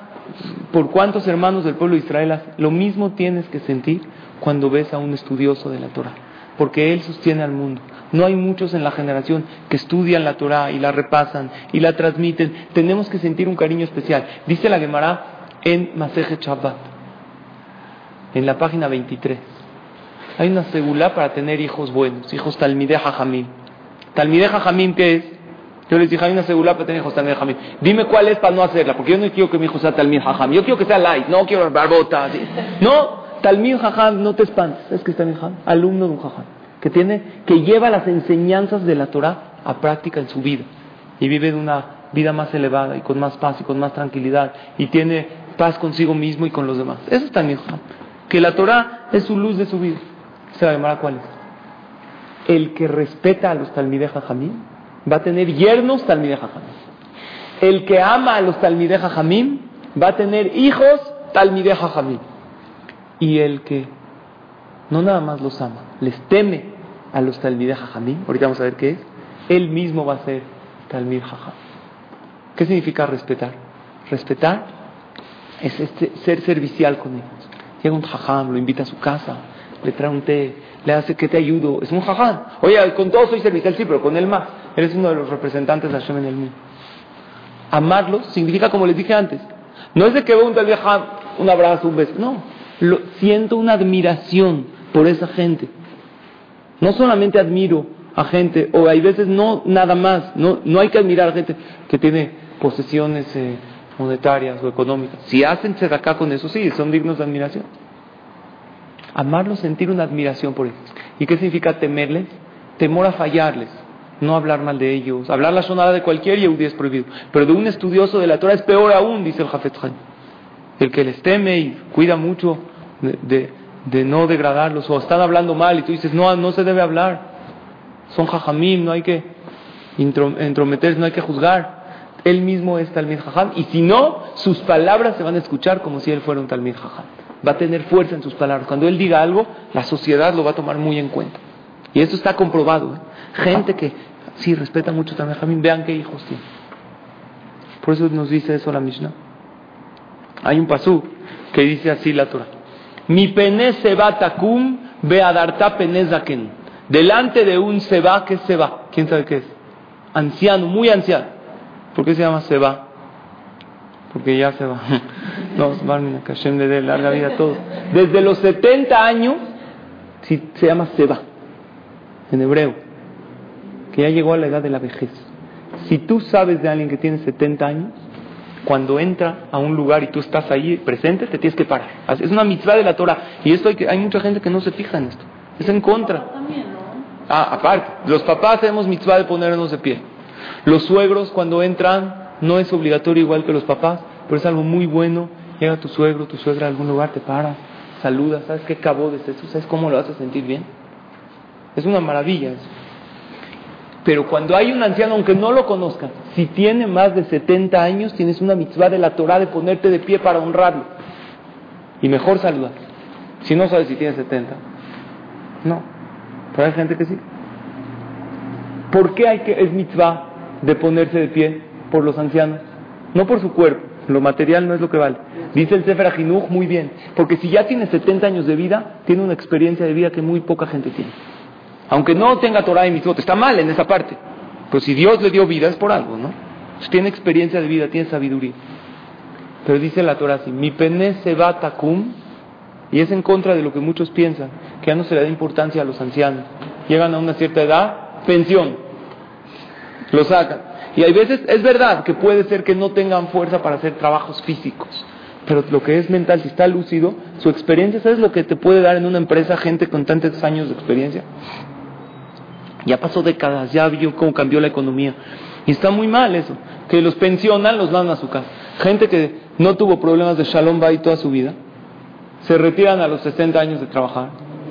por cuántos hermanos del pueblo de Israel, lo mismo tienes que sentir cuando ves a un estudioso de la Torah, porque él sostiene al mundo. No hay muchos en la generación que estudian la Torah y la repasan y la transmiten. Tenemos que sentir un cariño especial. Dice la Gemara en Maseje Shabbat, en la página 23. Hay una segula para tener hijos buenos, hijos Talmideh Jajamim. Talmideh Jajamim, ¿qué es? Yo les dije, hay una segula para tener hijos Talmid Jajamim. Dime cuál es para no hacerla, porque yo no quiero que mi hijo sea Talmid Jajam. Yo quiero que sea light, no quiero barbota. No, Talmid Jajam, no te espantes. Es que es Talmid Jajam, alumno de un Jajam, que, tiene, que lleva las enseñanzas de la Torah a práctica en su vida. Y vive de una vida más elevada y con más paz y con más tranquilidad. Y tiene paz consigo mismo y con los demás. Eso es Talmid Jajam. Que la Torah es su luz de su vida. ¿Se va a llamar cuál es? El que respeta a los Talmideh va a tener yernos Talmideh Jajamim. El que ama a los Talmideh Jajamim va a tener hijos Talmideh. Y el que no nada más los ama, les teme a los Talmideh Jajamim, ahorita vamos a ver qué es, él mismo va a ser Talmid Jajam. ¿Qué significa respetar? Respetar es este, ser servicial con ellos. Llega un Jajam, lo invita a su casa, le trae un té, le hace que te ayudo. Es un jajam. Oye, con todo soy servicial, sí, pero con él más. Eres uno de los representantes de Hashem en el mundo. Amarlos significa, como les dije antes, no es de que veo un tal un abrazo, un beso. No, siento una admiración por esa gente. No solamente admiro a gente, o hay veces no nada más, no, no hay que admirar a gente que tiene posesiones eh, monetarias o económicas. Si hacen acá con eso, sí, son dignos de admiración. Amarlos, sentir una admiración por ellos. ¿Y qué significa temerles? Temor a fallarles, no hablar mal de ellos. Hablar la sonada de cualquier yehudí es prohibido. Pero de un estudioso de la Torah es peor aún, dice el Jafet El que les teme y cuida mucho de, no degradarlos. O están hablando mal y tú dices, no, no se debe hablar. Son jajamim, no hay que entrometerse, no hay que juzgar. Él mismo es Talmid Jajam. Y si no, sus palabras se van a escuchar como si él fuera un Talmid Jajam va a tener fuerza en sus palabras. Cuando él diga algo, la sociedad lo va a tomar muy en cuenta. Y esto está comprobado. ¿eh? Gente que sí respeta mucho también Jamín, vean qué hijos tiene. Por eso nos dice eso la Mishnah. Hay un pasú que dice así la Torah. Mi pene seba takum beadarta penezaken. Delante de un seba, ¿qué es seba? ¿Quién sabe qué es? Anciano, muy anciano. ¿Por qué se llama seba? porque ya se va. No, que Hashem le dé larga vida a todos. Desde los 70 años, se llama Seba, en hebreo, que ya llegó a la edad de la vejez. Si tú sabes de alguien que tiene 70 años, cuando entra a un lugar y tú estás ahí presente, te tienes que parar. Es una mitzvah de la Torah. Y esto hay, que, hay mucha gente que no se fija en esto. Es en contra. Ah, aparte, los papás tenemos mitzvah de ponernos de pie. Los suegros cuando entran no es obligatorio igual que los papás, pero es algo muy bueno. Llega tu suegro, tu suegra a algún lugar, te para, saluda, ¿sabes qué cabo de eso? ¿Sabes cómo lo hace sentir bien? Es una maravilla eso. Pero cuando hay un anciano, aunque no lo conozca, si tiene más de 70 años, tienes una mitzvah de la Torah de ponerte de pie para honrarlo. Y mejor saludar. Si no sabes si tiene 70. No. Pero hay gente que sí. ¿Por qué hay que, es mitzvah de ponerse de pie? por los ancianos, no por su cuerpo, lo material no es lo que vale. Dice el Sefer Ajinuj muy bien, porque si ya tiene 70 años de vida, tiene una experiencia de vida que muy poca gente tiene. Aunque no tenga Torah y mitzvot, está mal en esa parte. Pero si Dios le dio vida es por algo, ¿no? tiene experiencia de vida, tiene sabiduría. Pero dice la Torah así, mi pene se va takum, y es en contra de lo que muchos piensan, que ya no se le da importancia a los ancianos. Llegan a una cierta edad, pensión, lo sacan. Y hay veces, es verdad que puede ser que no tengan fuerza para hacer trabajos físicos, pero lo que es mental, si está lúcido, su experiencia, ¿sabes lo que te puede dar en una empresa gente con tantos años de experiencia? Ya pasó décadas, ya vio cómo cambió la economía. Y está muy mal eso, que los pensionan, los mandan a su casa. Gente que no tuvo problemas de Shalom Bay toda su vida, se retiran a los 60 años de trabajar.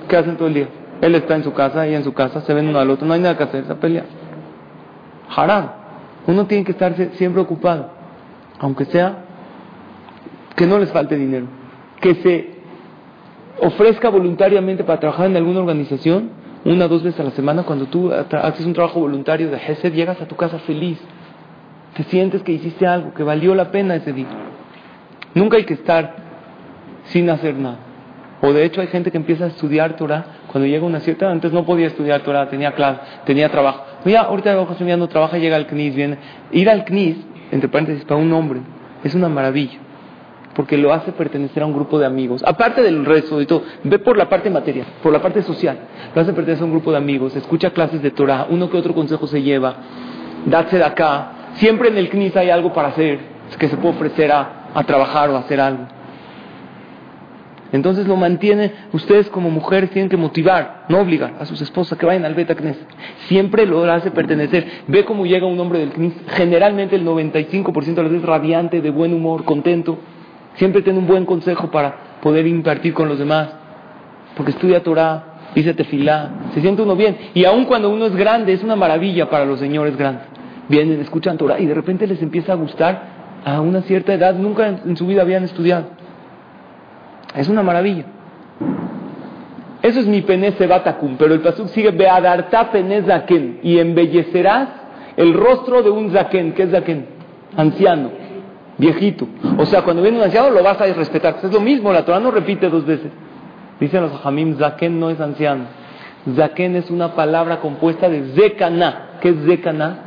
¿Qué hacen todo el día? Él está en su casa, y en su casa, se ven uno al otro, no hay nada que hacer, se pelea. Haram. Uno tiene que estar siempre ocupado, aunque sea que no les falte dinero, que se ofrezca voluntariamente para trabajar en alguna organización una o dos veces a la semana. Cuando tú haces un trabajo voluntario de Gesed, llegas a tu casa feliz, te sientes que hiciste algo, que valió la pena ese día. Nunca hay que estar sin hacer nada. O de hecho hay gente que empieza a estudiar Torah cuando llega una cierta antes no podía estudiar Torah, tenía clase, tenía trabajo. Mira, ahorita ya no trabaja, llega al CNIS, viene. Ir al CNIS, entre paréntesis, para un hombre, es una maravilla. Porque lo hace pertenecer a un grupo de amigos. Aparte del resto y todo, ve por la parte material, por la parte social. Lo hace pertenecer a un grupo de amigos, escucha clases de Torah, uno que otro consejo se lleva, darse de acá. Siempre en el CNIS hay algo para hacer, que se puede ofrecer a, a trabajar o a hacer algo. Entonces lo mantiene, ustedes como mujeres tienen que motivar, no obligar a sus esposas que vayan al Beta Knesset. Siempre lo hace pertenecer. Ve cómo llega un hombre del Knesset, generalmente el 95% de las veces radiante, de buen humor, contento. Siempre tiene un buen consejo para poder impartir con los demás. Porque estudia Torah, dice Tefilá, se siente uno bien. Y aun cuando uno es grande, es una maravilla para los señores grandes. Vienen, escuchan Torah y de repente les empieza a gustar a una cierta edad, nunca en su vida habían estudiado. Es una maravilla. Eso es mi pene sebatacum. Pero el pasuk sigue, beadarta zaken. Y embellecerás el rostro de un zaken. ¿Qué es zaken? Anciano, viejito. O sea, cuando viene un anciano lo vas a respetar. Es lo mismo, la Torah no repite dos veces. Dicen los hajamim, zaken no es anciano. Zaken es una palabra compuesta de zekana. ¿Qué es zekana?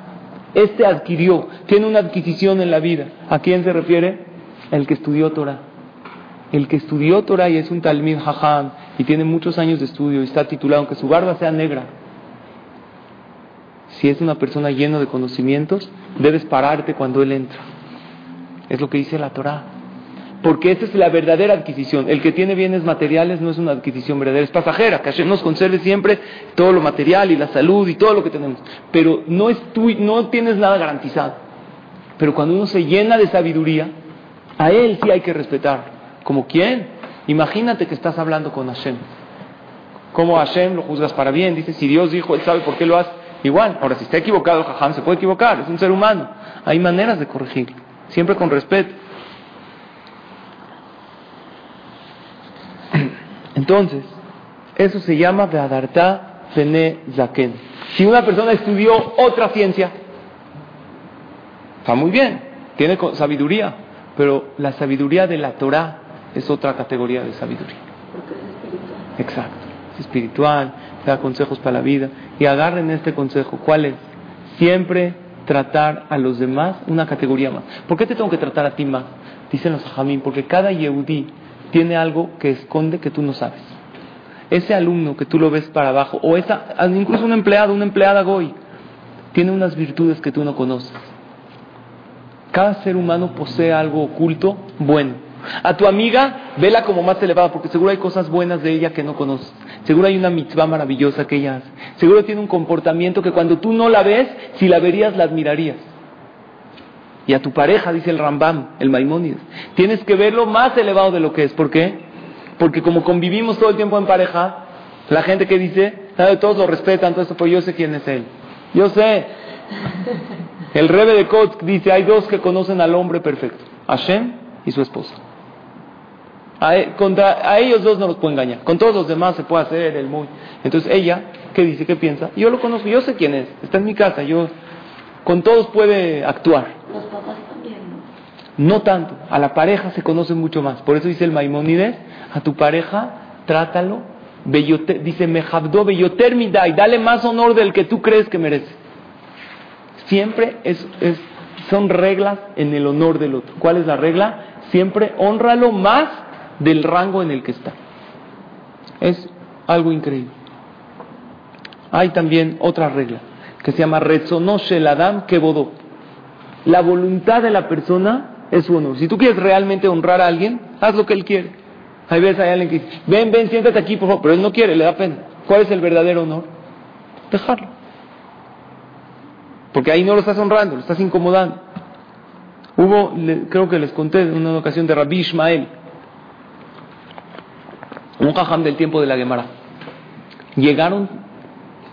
Este adquirió, tiene una adquisición en la vida. ¿A quién se refiere? El que estudió Torah. El que estudió Torah y es un Talmid Jajam y tiene muchos años de estudio y está titulado, aunque su barba sea negra, si es una persona llena de conocimientos, debes pararte cuando él entra. Es lo que dice la Torah. Porque esa es la verdadera adquisición. El que tiene bienes materiales no es una adquisición verdadera, es pasajera. Que Hashem nos conserve siempre todo lo material y la salud y todo lo que tenemos. Pero no, no tienes nada garantizado. Pero cuando uno se llena de sabiduría, a él sí hay que respetar. ¿Como quién? Imagínate que estás hablando con Hashem. ¿Cómo Hashem lo juzgas para bien? Dice, si Dios dijo, Él sabe por qué lo hace. Igual, ahora si está equivocado Jajam, se puede equivocar, es un ser humano. Hay maneras de corregir, siempre con respeto. Entonces, eso se llama Ve'adarta Fene Zaken. Si una persona estudió otra ciencia, está muy bien, tiene sabiduría, pero la sabiduría de la Torah es otra categoría de sabiduría. Porque es espiritual. Exacto, es espiritual, da consejos para la vida. Y agarren este consejo, ¿cuál es? Siempre tratar a los demás una categoría más. ¿Por qué te tengo que tratar a ti más? Dicen los ajamín, porque cada yehudí tiene algo que esconde que tú no sabes. Ese alumno que tú lo ves para abajo, o esa, incluso un empleado, una empleada goy, tiene unas virtudes que tú no conoces. Cada ser humano posee algo oculto bueno a tu amiga, vela como más elevada, porque seguro hay cosas buenas de ella que no conoces. Seguro hay una mitzvah maravillosa que ella hace. Seguro tiene un comportamiento que cuando tú no la ves, si la verías, la admirarías. Y a tu pareja, dice el Rambam, el Maimónides, tienes que verlo más elevado de lo que es. ¿Por qué? Porque como convivimos todo el tiempo en pareja, la gente que dice, todos lo respetan, todo esto, pues yo sé quién es él. Yo sé. El Rebe de Kotsk dice, hay dos que conocen al hombre perfecto, Hashem y su esposa. A, contra, a ellos dos no los puede engañar. Con todos los demás se puede hacer el muy. Entonces ella, ¿qué dice? ¿Qué piensa? Yo lo conozco, yo sé quién es. Está en mi casa. Yo con todos puede actuar. Los papás también, ¿no? No tanto. A la pareja se conoce mucho más. Por eso dice el Maimónides, a tu pareja trátalo. Bellote, dice Mejabdo y dale más honor del que tú crees que merece. Siempre es, es son reglas en el honor del otro. ¿Cuál es la regla? Siempre honralo más del rango en el que está. Es algo increíble. Hay también otra regla que se llama Retzonosh Adam Kebodó. La voluntad de la persona es su honor. Si tú quieres realmente honrar a alguien, haz lo que él quiere. Hay veces hay alguien que dice, ven, ven, siéntate aquí, por favor, pero él no quiere, le da pena. ¿Cuál es el verdadero honor? Dejarlo. Porque ahí no lo estás honrando, lo estás incomodando. Hubo, creo que les conté en una ocasión de Rabbi Ishmael, un jajam del tiempo de la Gemara. Llegaron,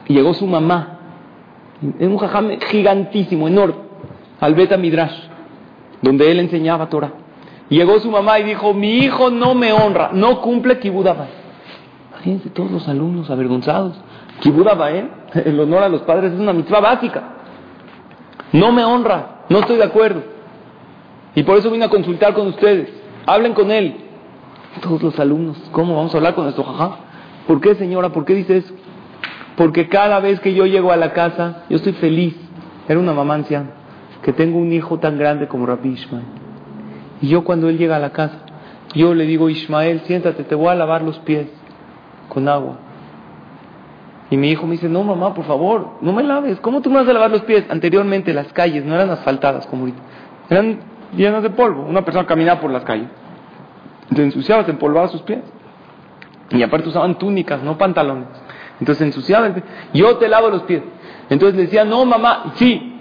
llegó su mamá, un jajam gigantísimo, enorme, al Beta Midrash, donde él enseñaba Torah. Llegó su mamá y dijo, mi hijo no me honra, no cumple Kibudabay. Imagínense todos los alumnos avergonzados. Kibudabay, el honor a los padres es una mitzvah básica. No me honra, no estoy de acuerdo. Y por eso vine a consultar con ustedes. Hablen con él. Todos los alumnos, ¿cómo vamos a hablar con nuestro jajá? ¿Por qué, señora? ¿Por qué dice eso? Porque cada vez que yo llego a la casa, yo estoy feliz. Era una mamá anciana, que tengo un hijo tan grande como Rabbi Ishmael. Y yo cuando él llega a la casa, yo le digo, Ismael, siéntate, te voy a lavar los pies con agua. Y mi hijo me dice, no mamá, por favor, no me laves. ¿Cómo tú me vas a lavar los pies? Anteriormente las calles no eran asfaltadas como ahorita. Eran llenas de polvo. Una persona caminaba por las calles. Se ensuciaba, se empolvaba sus pies. Y aparte usaban túnicas, no pantalones. Entonces se ensuciaba el pie. Yo te lavo los pies. Entonces le decía, no mamá, sí.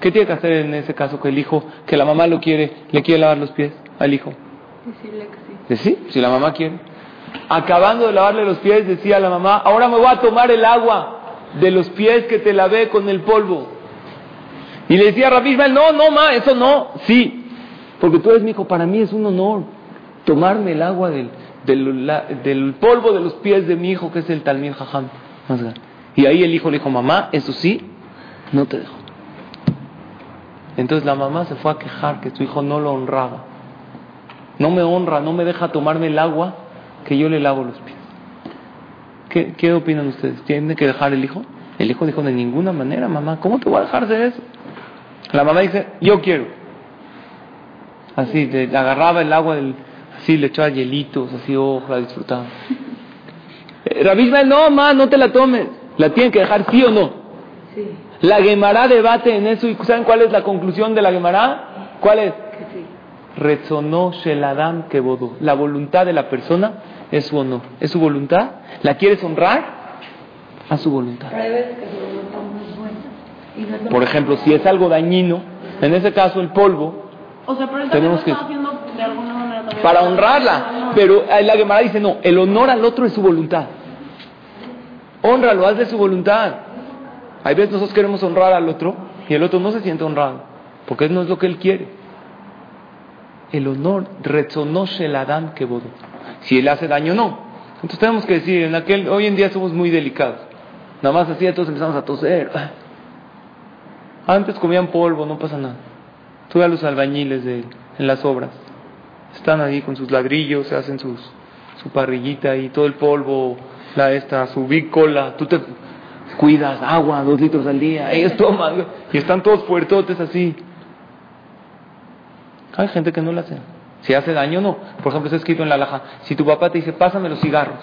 ¿Qué tiene que hacer en ese caso que el hijo, que la mamá lo quiere, le quiere lavar los pies al hijo? Decirle que sí. Sí, si la mamá quiere. Acabando de lavarle los pies, decía la mamá, ahora me voy a tomar el agua de los pies que te lavé con el polvo. Y le decía a Rabbi no, no, ma, eso no. Sí, porque tú eres mi hijo, para mí es un honor tomarme el agua del, del, polvo de los pies de mi hijo, que es el Talmir Jajam. Y ahí el hijo le dijo, mamá, eso sí, no te dejo. Entonces la mamá se fue a quejar que su hijo no lo honraba. No me honra, no me deja tomarme el agua que yo le lavo los pies. ¿Qué, qué opinan ustedes? ¿Tiene que dejar el hijo? El hijo dijo, de ninguna manera, mamá, ¿cómo te voy a dejar de eso? La mamá dice, yo quiero. Así, le, agarraba el agua, del, así le echaba hielitos, así, ojalá disfrutaba. Eh, Rabbi no, mamá, no te la tomes. ¿La tienen que dejar sí o no? Sí. La Gemara debate en eso y ¿saben cuál es la conclusión de la Gemara? ¿Cuál es? Rezonó Sheladam Kebodo. La voluntad de la persona es su honor, es su voluntad. ¿La quieres honrar? A su voluntad. Por ejemplo, si es algo dañino, en ese caso el polvo, o sea, pero tenemos que haciendo de alguna para honrarla. Pero la Gemara dice no, el honor al otro es su voluntad. Honralo, haz de su voluntad. Hay veces nosotros queremos honrar al otro y el otro no se siente honrado, porque no es lo que él quiere. El honor, rezonoshe el Adán que bodo. Si él hace daño, no. Entonces tenemos que decir, en aquel, hoy en día somos muy delicados. Nada más así, todos empezamos a toser. Antes comían polvo, no pasa nada. Tú a los albañiles de, en las obras. Están ahí con sus ladrillos, se hacen sus, su parrillita y todo el polvo, la esta, su bicola. Tú te cuidas agua, dos litros al día. Ellos toman y están todos fuertotes así. Hay gente que no lo hace. Si hace daño, no. Por ejemplo, está escrito en la laja, si tu papá te dice, pásame los cigarros,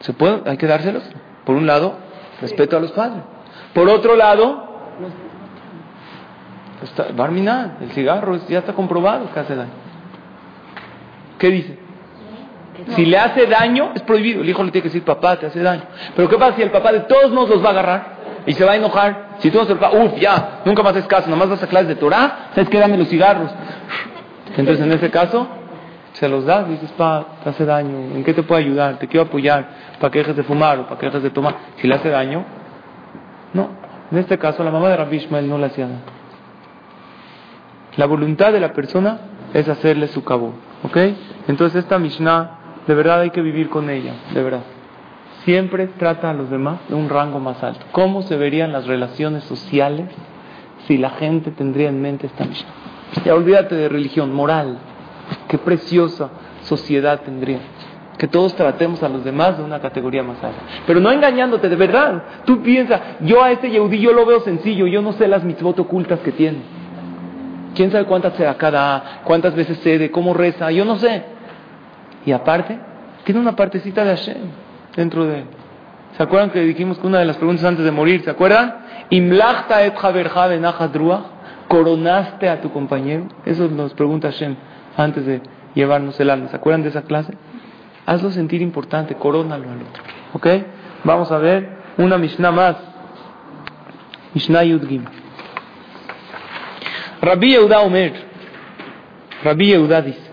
¿se puede? Hay que dárselos. Por un lado, respeto a los padres. Por otro lado, está, Barminan, el cigarro ya está comprobado que hace daño. ¿Qué dice? Si le hace daño, es prohibido. El hijo le tiene que decir, papá, te hace daño. Pero ¿qué pasa si el papá de todos modos los va a agarrar? Y se va a enojar. Si tú no se el papá, uff, ya, nunca más es caso, nomás vas a clases de Torah, ¿sabes qué? Dame los cigarros. Entonces, en ese caso, se los das, dices, papá, te hace daño, ¿en qué te puedo ayudar? Te quiero apoyar, para que dejes de fumar o para que dejes de tomar. Si le hace daño, no. En este caso, la mamá de Rabbi Ishmael no le hacía daño. La voluntad de la persona es hacerle su cabo, ¿ok? Entonces, esta Mishnah de verdad hay que vivir con ella, de verdad. Siempre trata a los demás de un rango más alto. ¿Cómo se verían las relaciones sociales si la gente tendría en mente esta misión? Ya olvídate de religión, moral. Qué preciosa sociedad tendría. que todos tratemos a los demás de una categoría más alta. Pero no engañándote, de verdad. Tú piensas, yo a este Yehudi yo lo veo sencillo, yo no sé las mitzvot ocultas que tiene. ¿Quién sabe cuántas se cada, cuántas veces cede, cómo reza? Yo no sé. Y aparte, tiene una partecita de Hashem dentro de él. ¿Se acuerdan que dijimos que una de las preguntas antes de morir, ¿se acuerdan? Imlachta et coronaste a tu compañero. Eso nos pregunta Hashem antes de llevarnos el alma. ¿Se acuerdan de esa clase? Hazlo sentir importante, corónalo al otro. ¿Ok? Vamos a ver una Mishnah más. Mishnah Yudgim. Rabbi Yehuda Omer. Rabbi Yehuda dice.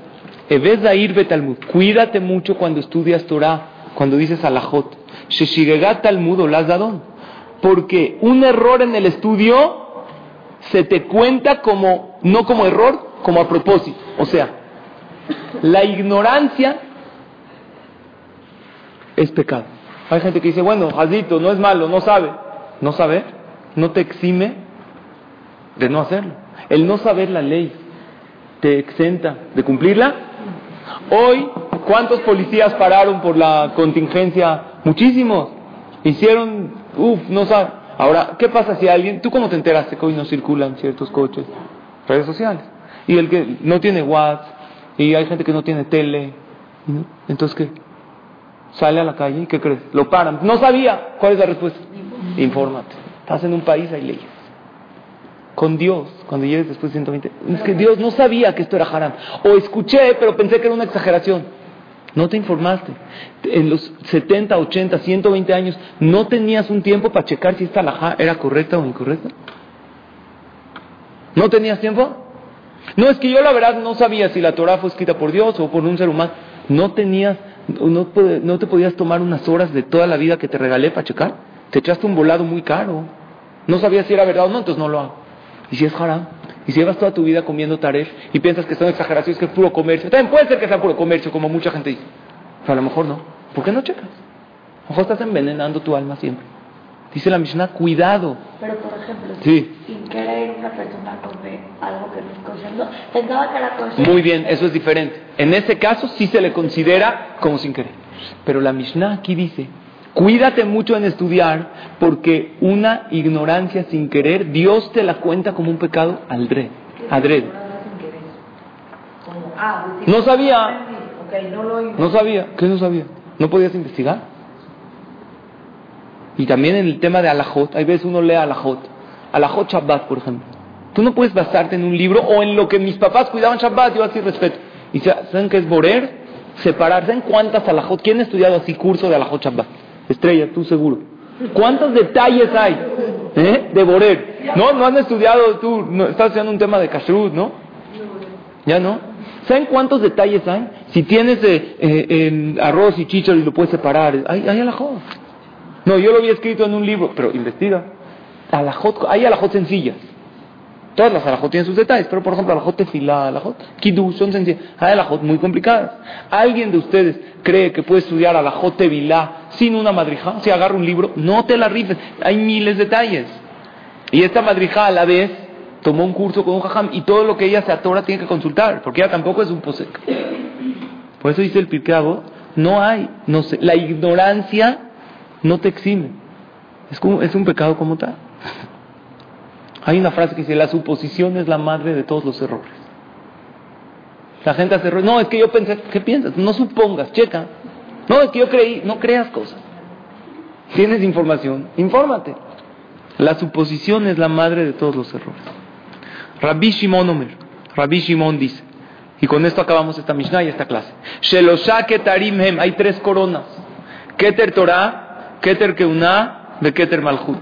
Cuídate mucho cuando estudias Torah, cuando dices Alajot. Talmud o. Porque un error en el estudio se te cuenta como, no como error, como a propósito. O sea, la ignorancia es pecado. Hay gente que dice, bueno, Jazito, no es malo, no sabe. No saber no te exime de no hacerlo. El no saber la ley te exenta de cumplirla. Hoy, ¿cuántos policías pararon por la contingencia? Muchísimos. Hicieron, uff, no sabe. Ahora, ¿qué pasa si alguien, tú cómo te enteraste que hoy no circulan ciertos coches? Redes sociales. Y el que no tiene WhatsApp, y hay gente que no tiene tele, entonces ¿qué? Sale a la calle y ¿qué crees? Lo paran. No sabía. ¿Cuál es la respuesta? Infórmate. Estás en un país, hay leyes. Con Dios, cuando llegues después de 120. Es que Dios no sabía que esto era haram. O escuché, pero pensé que era una exageración. No te informaste. En los 70, 80, 120 años, ¿no tenías un tiempo para checar si esta alajá era correcta o incorrecta? ¿No tenías tiempo? No, es que yo la verdad no sabía si la Torah fue escrita por Dios o por un ser humano. No tenías, no, no te podías tomar unas horas de toda la vida que te regalé para checar. Te echaste un volado muy caro. No sabías si era verdad o no, entonces no lo hago. ¿Y si es haram? Y si llevas toda tu vida comiendo taref y piensas que son exageraciones, que es puro comercio, también puede ser que sea puro comercio, como mucha gente dice. Pero a lo mejor no. ¿Por qué no checas? A lo mejor estás envenenando tu alma siempre. Dice la Mishnah, cuidado. Pero por ejemplo, sí. sin querer una persona come algo que no es consciente, pensaba que era consciente. Muy bien, eso es diferente. En ese caso sí se le considera como sin querer. Pero la Mishnah aquí dice, Cuídate mucho en estudiar porque una ignorancia sin querer, Dios te la cuenta como un pecado adrede. adrede. No sabía. No sabía. ¿Qué no sabía? ¿No podías investigar? Y también en el tema de Alajot, hay veces uno lee Alajot. Alajot Shabbat, por ejemplo. Tú no puedes basarte en un libro o en lo que mis papás cuidaban Shabbat, yo así respeto. Y ¿saben qué es Borer? Separarse en cuántas Alajot. ¿Quién ha estudiado así curso de Alajot Shabbat? Estrella, tú seguro. ¿Cuántos detalles hay ¿eh? de Borer? No, no han estudiado tú, no, estás estudiando un tema de kashrut, ¿no? ¿Ya no? ¿Saben cuántos detalles hay? Si tienes eh, eh, arroz y chichar y lo puedes separar, hay, hay alajot. No, yo lo había escrito en un libro, pero investiga. Alajot, hay alajot sencillas. Todas las alajot tienen sus detalles, pero por ejemplo, alajot tefilá, alajot kiddush son sencillas. Hay alajot muy complicadas. ¿Alguien de ustedes cree que puede estudiar alajot tevilá sin una madrija? Si agarra un libro, no te la rifes. Hay miles de detalles. Y esta madrija a la vez tomó un curso con un jajam y todo lo que ella se atora tiene que consultar, porque ella tampoco es un posec. Por eso dice el Pirkeabo, no hay, no sé, la ignorancia no te exime. Es, es un pecado como tal. Hay una frase que dice, la suposición es la madre de todos los errores. La gente hace errores. No, es que yo pensé, ¿qué piensas? No supongas, checa. No, es que yo creí, no creas cosas. Tienes información, infórmate. La suposición es la madre de todos los errores. Rabbi Shimon Omer, Rabbi Shimon dice, y con esto acabamos esta Mishnah y esta clase. Shelosha Ketarim Hem, hay tres coronas. Keter Torah, Keter Keuná, de Keter Malchut.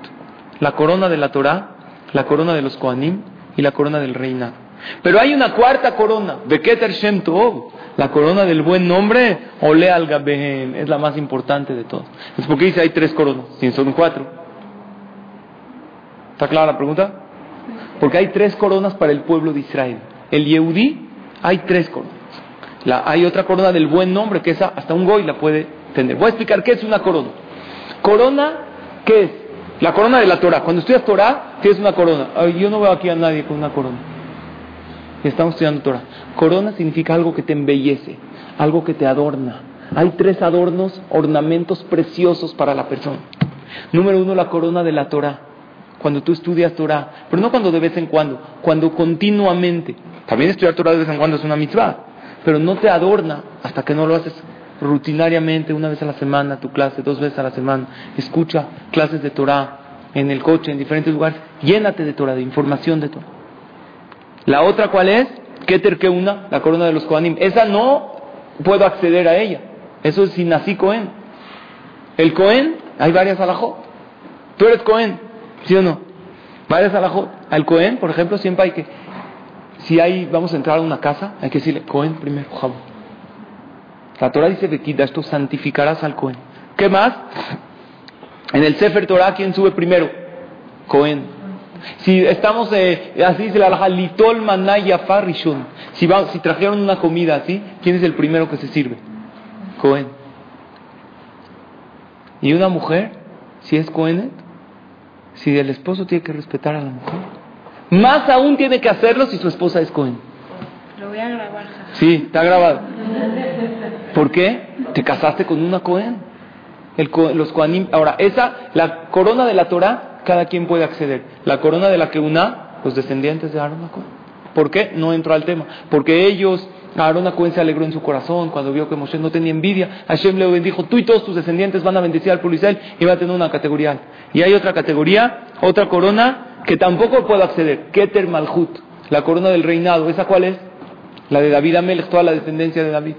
La corona de la Torah la corona de los Kohanim y la corona del reinado. Pero hay una cuarta corona, Beketer Shem Tov, la corona del buen nombre, Ole al Gabehem, es la más importante de todas. Es porque dice hay tres coronas, si son cuatro. ¿Está clara la pregunta? Porque hay tres coronas para el pueblo de Israel. El Yehudí, hay tres coronas. Hay otra corona del buen nombre, que esa hasta un goy la puede tener. Voy a explicar qué es una corona. Corona, ¿qué es? La corona de la Torah. Cuando estudias Torah, tienes una corona. yo no veo aquí a nadie con una corona. Estamos estudiando Torah. Corona significa algo que te embellece, algo que te adorna, Hay tres adornos, ornamentos preciosos para la persona. Número uno, la corona de la Torah. Cuando tú estudias Torah, pero no cuando de vez en cuando, cuando continuamente. También estudiar Torah de vez en cuando es una mitzvah, pero no te adorna hasta que no lo haces rutinariamente, una vez a la semana, tu clase, dos veces a la semana. Escucha clases de Torah en el coche, en diferentes lugares. Llénate de Torah, de información de Torah. La otra, ¿cuál es? Keter que una, la corona de los Kohanim. Esa no puedo acceder a ella. Eso es si nací Cohen. El Cohen, hay varias alajot. Tú eres Cohen, ¿sí o no? Varias alajot. Al Cohen, por ejemplo, siempre hay que, si hay, vamos a entrar a una casa, hay que decirle Cohen primero, jabón. La Torah dice, esto santificarás al Cohen. ¿Qué más? En el Sefer Torah, ¿quién sube primero? Cohen. Si estamos, eh, así dice la alhaja, litol manaya farishon. Si, si trajeron una comida así, ¿quién es el primero que se sirve? Cohen. Y una mujer, si es Cohenet, si el esposo tiene que respetar a la mujer, más aún tiene que hacerlo si su esposa es Cohen. Lo voy a grabar. Sí, está grabado. ¿Por qué? Te casaste con una Cohen. El, los Kohanim. Ahora, esa, la corona de la Torah, cada quien puede acceder. La corona de la que una, los descendientes de Aaron Cohen. ¿Por qué? No entro al tema. Porque ellos, Aaron Cohen se alegró en su corazón cuando vio que Moshe no tenía envidia. Hashem le bendijo, tú y todos tus descendientes van a bendecir al Purisel y va a tener una categoría. Y hay otra categoría, otra corona que tampoco puedo acceder. Keter Malhut, la corona del reinado. ¿Esa cuál es? La de David Amelech, toda la descendencia de David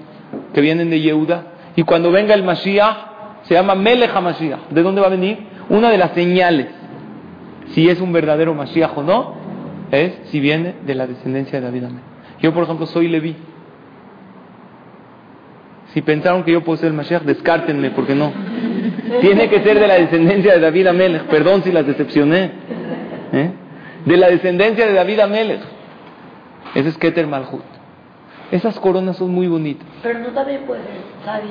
que vienen de Yehuda. Y cuando venga el Mashiach, se llama Melech HaMashiach. ¿De dónde va a venir? Una de las señales, si es un verdadero Mashiach o no, es si viene de la descendencia de David Amelech. Yo, por ejemplo, soy Leví. Si pensaron que yo puedo ser el Mashiach, descártenme, porque no. Tiene que ser de la descendencia de David Amelech. Perdón si las decepcioné. ¿Eh? De la descendencia de David Amelech. Ese es Keter Malhut. Esas coronas son muy bonitas. Pero no también puede ser Sadik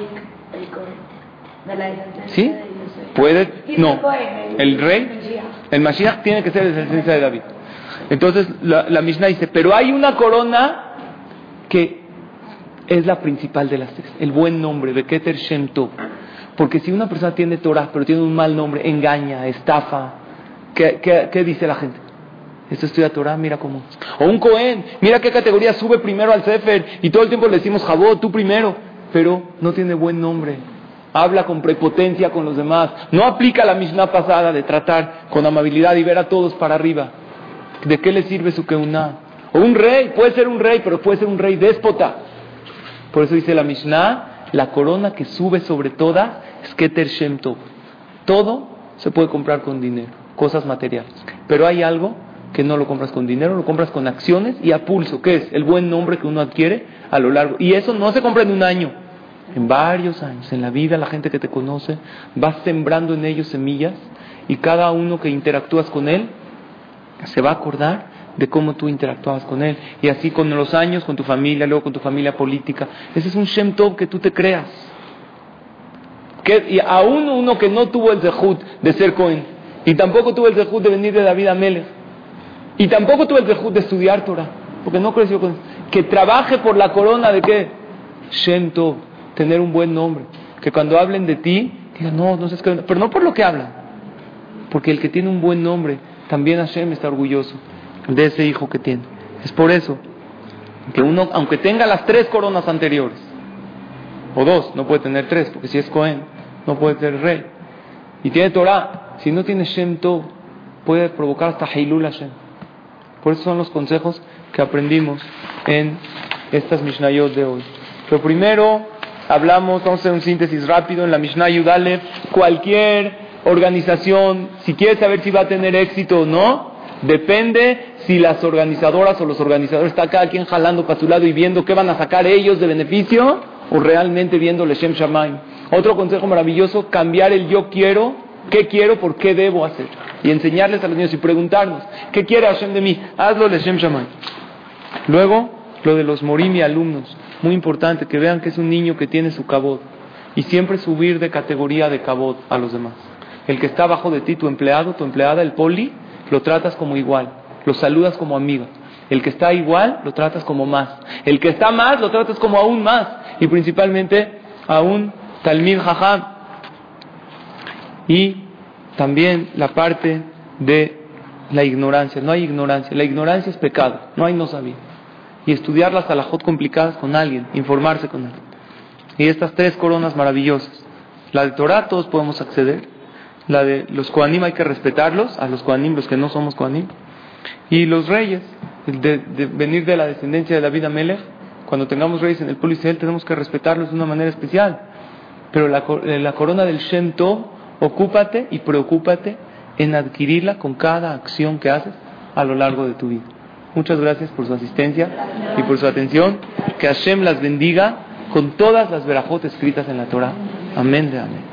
el de la descendencia ¿Sí? de Puede, no. El, rey, el Mashiach tiene que ser de la descendencia de David. Entonces la, la Mishnah dice, pero hay una corona que es la principal de las tres, el buen nombre, Beketer Shem Tov. Porque si una persona tiene Torah, pero tiene un mal nombre, engaña, estafa, ¿qué, qué, qué dice la gente? Esto estudia Torah, mira cómo. O un Cohen, mira qué categoría sube primero al Sefer y todo el tiempo le decimos Jabot, tú primero, pero no tiene buen nombre. Habla con prepotencia con los demás. No aplica la Mishnah pasada de tratar con amabilidad y ver a todos para arriba. ¿De qué le sirve su Keuná? O un rey, puede ser un rey, pero puede ser un rey déspota. Por eso dice la Mishnah, la corona que sube sobre todas es Keter Shem. Todo se puede comprar con dinero, cosas materiales. Pero hay algo que no lo compras con dinero, lo compras con acciones y a pulso, que es el buen nombre que uno adquiere a lo largo. Y eso no se compra en un año, en varios años. En la vida, la gente que te conoce, vas sembrando en ellos semillas y cada uno que interactúas con él se va a acordar de cómo tú interactuabas con él. Y así con los años, con tu familia, luego con tu familia política. Ese es un Shem Tov que tú te creas. Y aún uno que no tuvo el zehut de ser Cohen, y tampoco tuvo el zehut de venir de David y tampoco tuve el dejud de estudiar Torah, porque no creció con Que trabaje por la corona de qué? Shento, tener un buen nombre. Que cuando hablen de ti, digan, no, no sé. Pero no por lo que hablan, porque el que tiene un buen nombre, también Hashem está orgulloso de ese hijo que tiene. Es por eso que uno, aunque tenga las tres coronas anteriores, o dos, no puede tener tres, porque si es Cohen, no puede ser rey. Y tiene Torah, si no tiene Shem puede provocar hasta Hailul Hashem. Por eso son los consejos que aprendimos en estas Mishnayot de hoy. Pero primero hablamos, vamos a hacer un síntesis rápido en la Mishnah Yudalev. Cualquier organización, si quiere saber si va a tener éxito o no, depende si las organizadoras o los organizadores están cada quien jalando para su lado y viendo qué van a sacar ellos de beneficio o realmente viendo Leshem Shamaim. Otro consejo maravilloso, cambiar el yo quiero, qué quiero, por qué debo hacer y enseñarles a los niños y preguntarnos, ¿qué quiere Hashem de mí? Hazlo Hashem Shamay. Luego, lo de los morim y alumnos, muy importante que vean que es un niño que tiene su cabot y siempre subir de categoría de cabot a los demás. El que está abajo de ti, tu empleado, tu empleada, el poli, lo tratas como igual, lo saludas como amigo. El que está igual, lo tratas como más. El que está más, lo tratas como aún más. Y principalmente, a un Talmid Jajam. Y también la parte de la ignorancia. No hay ignorancia. La ignorancia es pecado. No hay no sabía. Y estudiar las alajot complicadas con alguien, informarse con él. Y estas tres coronas maravillosas. La de Torah todos podemos acceder. La de los Koanim hay que respetarlos, a los Koanim, los que no somos Koanim. Y los reyes, de, venir de la descendencia de David Amelech, cuando tengamos reyes en el pueblo Israel tenemos que respetarlos de una manera especial. Pero la, la corona del Shem Tov, ocúpate y preocúpate en adquirirla con cada acción que haces a lo largo de tu vida. Muchas gracias por su asistencia y por su atención. Que Hashem las bendiga con todas las verajotes escritas en la Torah. Amén de amén.